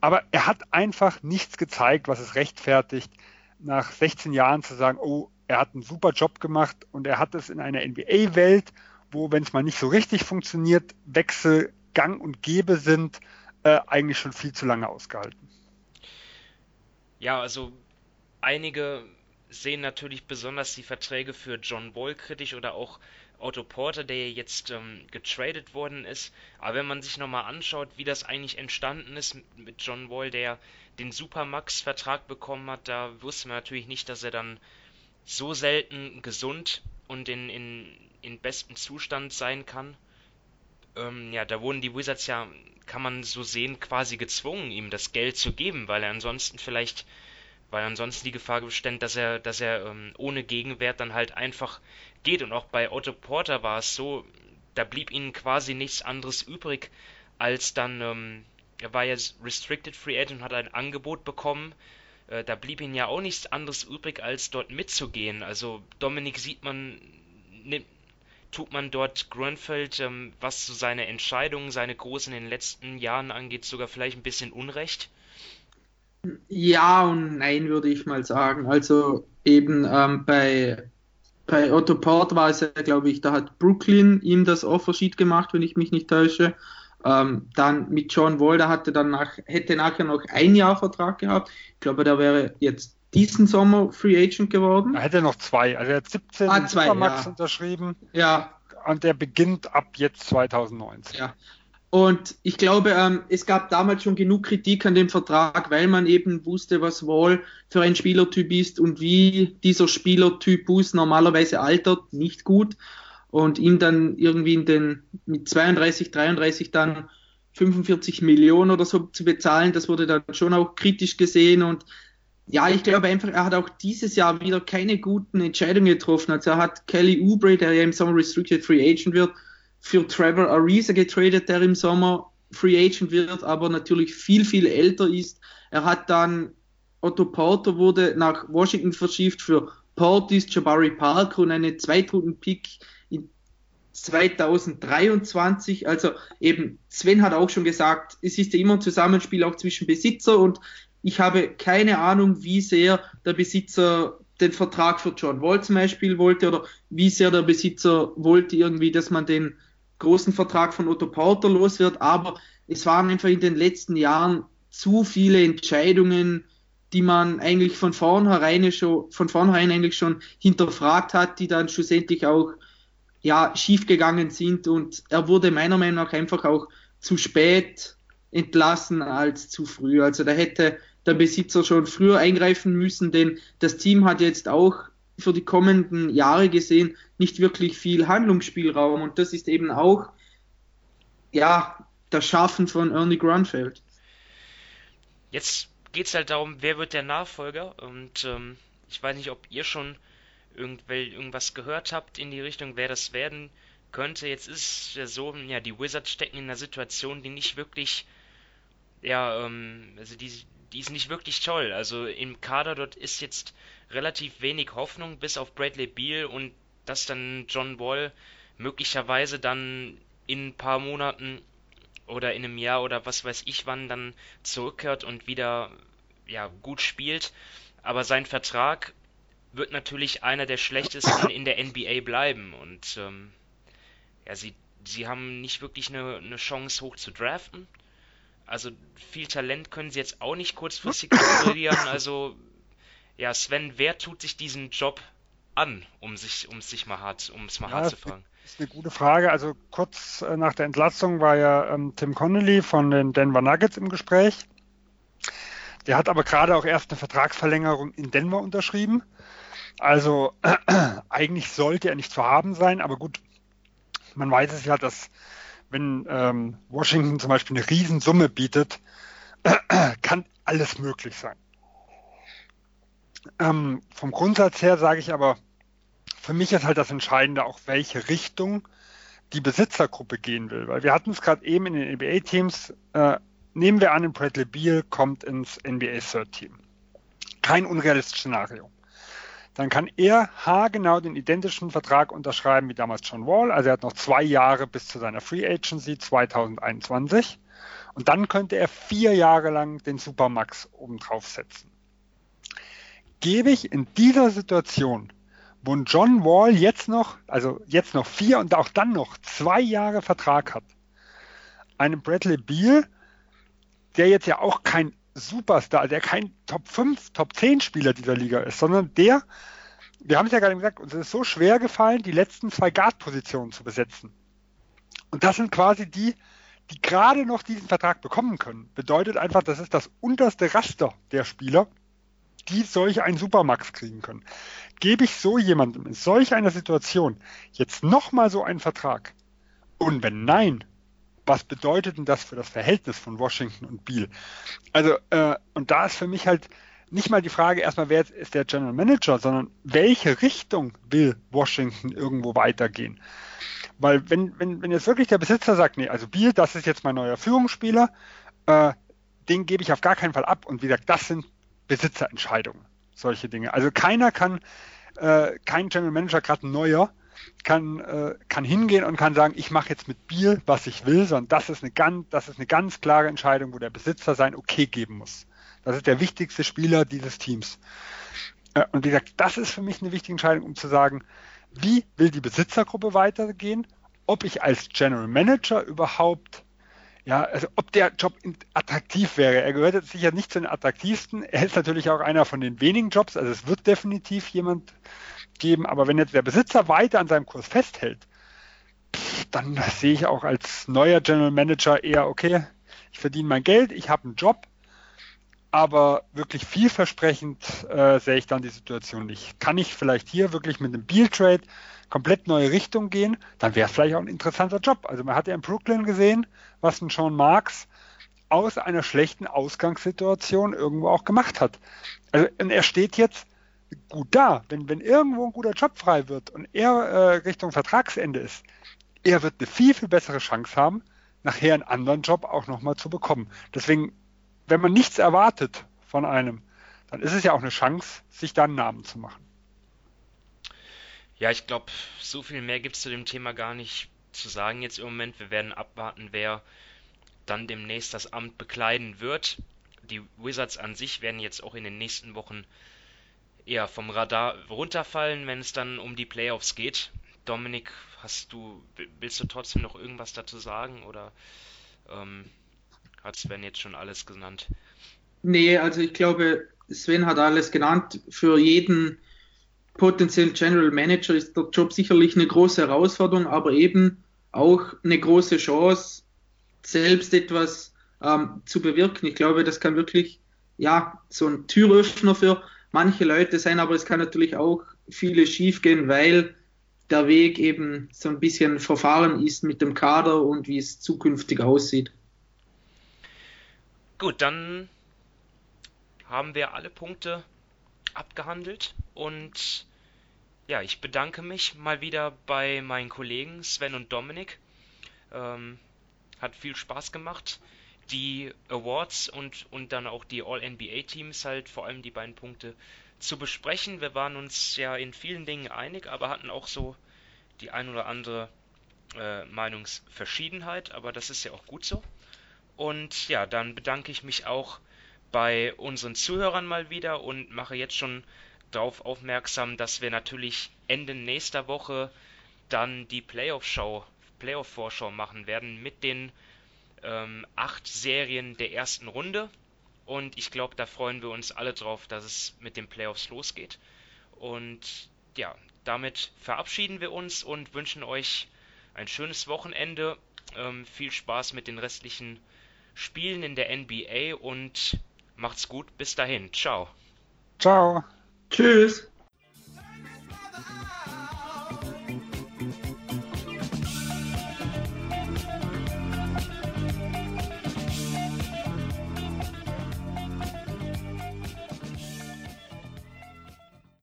B: Aber er hat einfach nichts gezeigt, was es rechtfertigt, nach 16 Jahren zu sagen, oh, er hat einen super Job gemacht und er hat es in einer NBA-Welt, wo, wenn es mal nicht so richtig funktioniert, Wechsel gang und gäbe sind, äh, eigentlich schon viel zu lange ausgehalten.
A: Ja, also einige sehen natürlich besonders die Verträge für John Wall kritisch oder auch Otto Porter, der jetzt ähm, getradet worden ist. Aber wenn man sich nochmal anschaut, wie das eigentlich entstanden ist mit John Wall, der den Supermax-Vertrag bekommen hat, da wusste man natürlich nicht, dass er dann so selten gesund und in, in, in bestem Zustand sein kann. Ähm, ja, da wurden die Wizards ja, kann man so sehen, quasi gezwungen, ihm das Geld zu geben, weil er ansonsten vielleicht, weil ansonsten die Gefahr bestand, dass er, dass er ähm, ohne Gegenwert dann halt einfach geht. Und auch bei Otto Porter war es so, da blieb ihnen quasi nichts anderes übrig, als dann, ähm, er war jetzt Restricted Free Agent und hat ein Angebot bekommen. Äh, da blieb ihnen ja auch nichts anderes übrig, als dort mitzugehen. Also Dominik sieht man, nimmt, tut man dort Grönfeld, ähm, was so seine Entscheidungen, seine großen in den letzten Jahren angeht, sogar vielleicht ein bisschen Unrecht?
C: Ja und nein, würde ich mal sagen. Also eben ähm, bei, bei Otto Port war es ja, glaube ich, da hat Brooklyn ihm das Offersheet gemacht, wenn ich mich nicht täusche. Ähm, dann mit John Wall, der hatte dann nach, hätte nachher noch ein Jahr Vertrag gehabt. Ich glaube, der wäre jetzt diesen Sommer Free Agent geworden.
B: Er hätte noch zwei. Also er hat 17
C: ah, zwei,
B: Supermax
C: ja.
B: unterschrieben.
C: Ja.
B: Und der beginnt ab jetzt 2019.
C: Ja. Und ich glaube, ähm, es gab damals schon genug Kritik an dem Vertrag, weil man eben wusste, was Wall für ein Spielertyp ist und wie dieser Spielertypus normalerweise altert, nicht gut. Und ihm dann irgendwie in den, mit 32, 33 dann 45 Millionen oder so zu bezahlen, das wurde dann schon auch kritisch gesehen und ja, ich glaube einfach, er hat auch dieses Jahr wieder keine guten Entscheidungen getroffen. Also er hat Kelly Oubre, der ja im Sommer Restricted Free Agent wird, für Trevor Ariza getradet, der im Sommer Free Agent wird, aber natürlich viel, viel älter ist. Er hat dann Otto Porter wurde nach Washington verschifft für Portis, Jabari Parker und eine Zweitrunden-Pick in 2023. Also eben, Sven hat auch schon gesagt, es ist ja immer ein Zusammenspiel auch zwischen Besitzer und ich habe keine Ahnung, wie sehr der Besitzer den Vertrag für John Wall zum Beispiel wollte oder wie sehr der Besitzer wollte irgendwie, dass man den großen Vertrag von Otto Porter los wird. Aber es waren einfach in den letzten Jahren zu viele Entscheidungen, die man eigentlich von vornherein schon, von vornherein eigentlich schon hinterfragt hat, die dann schlussendlich auch ja, schiefgegangen sind und er wurde meiner Meinung nach einfach auch zu spät entlassen als zu früh. Also da hätte der Besitzer schon früher eingreifen müssen, denn das Team hat jetzt auch für die kommenden Jahre gesehen nicht wirklich viel Handlungsspielraum und das ist eben auch ja das Schaffen von Ernie Grunfeld.
A: Jetzt geht es halt darum, wer wird der Nachfolger und ähm, ich weiß nicht, ob ihr schon irgendwas gehört habt in die Richtung, wer das werden könnte. Jetzt ist es ja so, ja, die Wizards stecken in einer Situation, die nicht wirklich, ja, ähm, also die, die ist nicht wirklich toll. Also im Kader dort ist jetzt relativ wenig Hoffnung, bis auf Bradley Beal und dass dann John Wall möglicherweise dann in ein paar Monaten oder in einem Jahr oder was weiß ich wann dann zurückkehrt und wieder ja gut spielt. Aber sein Vertrag wird natürlich einer der schlechtesten in der NBA bleiben und ähm, ja sie sie haben nicht wirklich eine, eine Chance hoch zu draften also viel Talent können sie jetzt auch nicht kurzfristig akquirieren. Also ja, Sven, wer tut sich diesen Job an, um sich, um sich mal hart, um es mal ja, hart zu fragen?
B: Das ist eine gute Frage. Also kurz äh, nach der Entlassung war ja ähm, Tim Connolly von den Denver Nuggets im Gespräch. Der hat aber gerade auch erst eine Vertragsverlängerung in Denver unterschrieben. Also äh, eigentlich sollte er nicht zu haben sein, aber gut, man weiß es ja, dass wenn ähm, Washington zum Beispiel eine Riesensumme bietet, kann alles möglich sein. Ähm, vom Grundsatz her sage ich aber, für mich ist halt das Entscheidende auch, welche Richtung die Besitzergruppe gehen will. Weil wir hatten es gerade eben in den NBA-Teams, äh, nehmen wir an, Bradley Beal kommt ins NBA Third Team. Kein unrealistisches Szenario dann kann er haargenau den identischen Vertrag unterschreiben wie damals John Wall. Also er hat noch zwei Jahre bis zu seiner Free Agency 2021. Und dann könnte er vier Jahre lang den Supermax obendrauf setzen. Gebe ich in dieser Situation, wo John Wall jetzt noch, also jetzt noch vier und auch dann noch zwei Jahre Vertrag hat, einem Bradley Beal, der jetzt ja auch kein Superstar, der kein Top 5, Top 10 Spieler dieser Liga ist, sondern der, wir haben es ja gerade gesagt, uns ist so schwer gefallen, die letzten zwei Guard-Positionen zu besetzen. Und das sind quasi die, die gerade noch diesen Vertrag bekommen können. Bedeutet einfach, das ist das unterste Raster der Spieler, die solch einen Supermax kriegen können. Gebe ich so jemandem in solch einer Situation jetzt nochmal so einen Vertrag? Und wenn nein, was bedeutet denn das für das Verhältnis von Washington und Beal? Also, äh, und da ist für mich halt nicht mal die Frage erstmal, wer ist der General Manager, sondern welche Richtung will Washington irgendwo weitergehen? Weil wenn, wenn, wenn jetzt wirklich der Besitzer sagt, nee, also Beal, das ist jetzt mein neuer Führungsspieler, äh, den gebe ich auf gar keinen Fall ab. Und wie gesagt, das sind Besitzerentscheidungen, solche Dinge. Also keiner kann, äh, kein General Manager, gerade ein neuer, kann, äh, kann hingehen und kann sagen, ich mache jetzt mit Bier, was ich will, sondern das ist, eine ganz, das ist eine ganz klare Entscheidung, wo der Besitzer sein Okay geben muss. Das ist der wichtigste Spieler dieses Teams. Äh, und wie gesagt, das ist für mich eine wichtige Entscheidung, um zu sagen, wie will die Besitzergruppe weitergehen, ob ich als General Manager überhaupt ja, also ob der Job attraktiv wäre. Er gehört jetzt sicher nicht zu den attraktivsten. Er ist natürlich auch einer von den wenigen Jobs. Also es wird definitiv jemand geben. Aber wenn jetzt der Besitzer weiter an seinem Kurs festhält, dann sehe ich auch als neuer General Manager eher, okay, ich verdiene mein Geld, ich habe einen Job, aber wirklich vielversprechend äh, sehe ich dann die Situation nicht. Kann ich vielleicht hier wirklich mit einem Beal Trade komplett neue Richtung gehen, dann wäre es vielleicht auch ein interessanter Job. Also man hat ja in Brooklyn gesehen, was ein Sean Marks aus einer schlechten Ausgangssituation irgendwo auch gemacht hat. Also und er steht jetzt gut da. Wenn, wenn irgendwo ein guter Job frei wird und er äh, Richtung Vertragsende ist, er wird eine viel, viel bessere Chance haben, nachher einen anderen Job auch nochmal zu bekommen. Deswegen, wenn man nichts erwartet von einem, dann ist es ja auch eine Chance, sich da einen Namen zu machen.
A: Ja, ich glaube, so viel mehr gibt es zu dem Thema gar nicht zu sagen jetzt im Moment. Wir werden abwarten, wer dann demnächst das Amt bekleiden wird. Die Wizards an sich werden jetzt auch in den nächsten Wochen eher vom Radar runterfallen, wenn es dann um die Playoffs geht. Dominik, hast du, willst du trotzdem noch irgendwas dazu sagen oder ähm, hat Sven jetzt schon alles genannt?
C: Nee, also ich glaube, Sven hat alles genannt. Für jeden potenziellen General Manager ist der Job sicherlich eine große Herausforderung, aber eben auch eine große Chance, selbst etwas ähm, zu bewirken. Ich glaube, das kann wirklich ja so ein Türöffner für manche Leute sein, aber es kann natürlich auch viele schief gehen, weil der Weg eben so ein bisschen verfahren ist mit dem Kader und wie es zukünftig aussieht.
A: Gut, dann haben wir alle Punkte abgehandelt und ja, ich bedanke mich mal wieder bei meinen Kollegen Sven und Dominik. Ähm, hat viel Spaß gemacht. Die Awards und, und dann auch die All-NBA-Teams halt, vor allem die beiden Punkte zu besprechen. Wir waren uns ja in vielen Dingen einig, aber hatten auch so die ein oder andere äh, Meinungsverschiedenheit, aber das ist ja auch gut so. Und ja, dann bedanke ich mich auch bei unseren Zuhörern mal wieder und mache jetzt schon darauf aufmerksam, dass wir natürlich Ende nächster Woche dann die Playoff-Show, Playoff-Vorschau machen werden mit den ähm, acht Serien der ersten Runde. Und ich glaube, da freuen wir uns alle drauf, dass es mit den Playoffs losgeht. Und ja, damit verabschieden wir uns und wünschen euch ein schönes Wochenende. Ähm, viel Spaß mit den restlichen Spielen in der NBA und macht's gut. Bis dahin. Ciao.
B: Ciao.
C: Tschüss.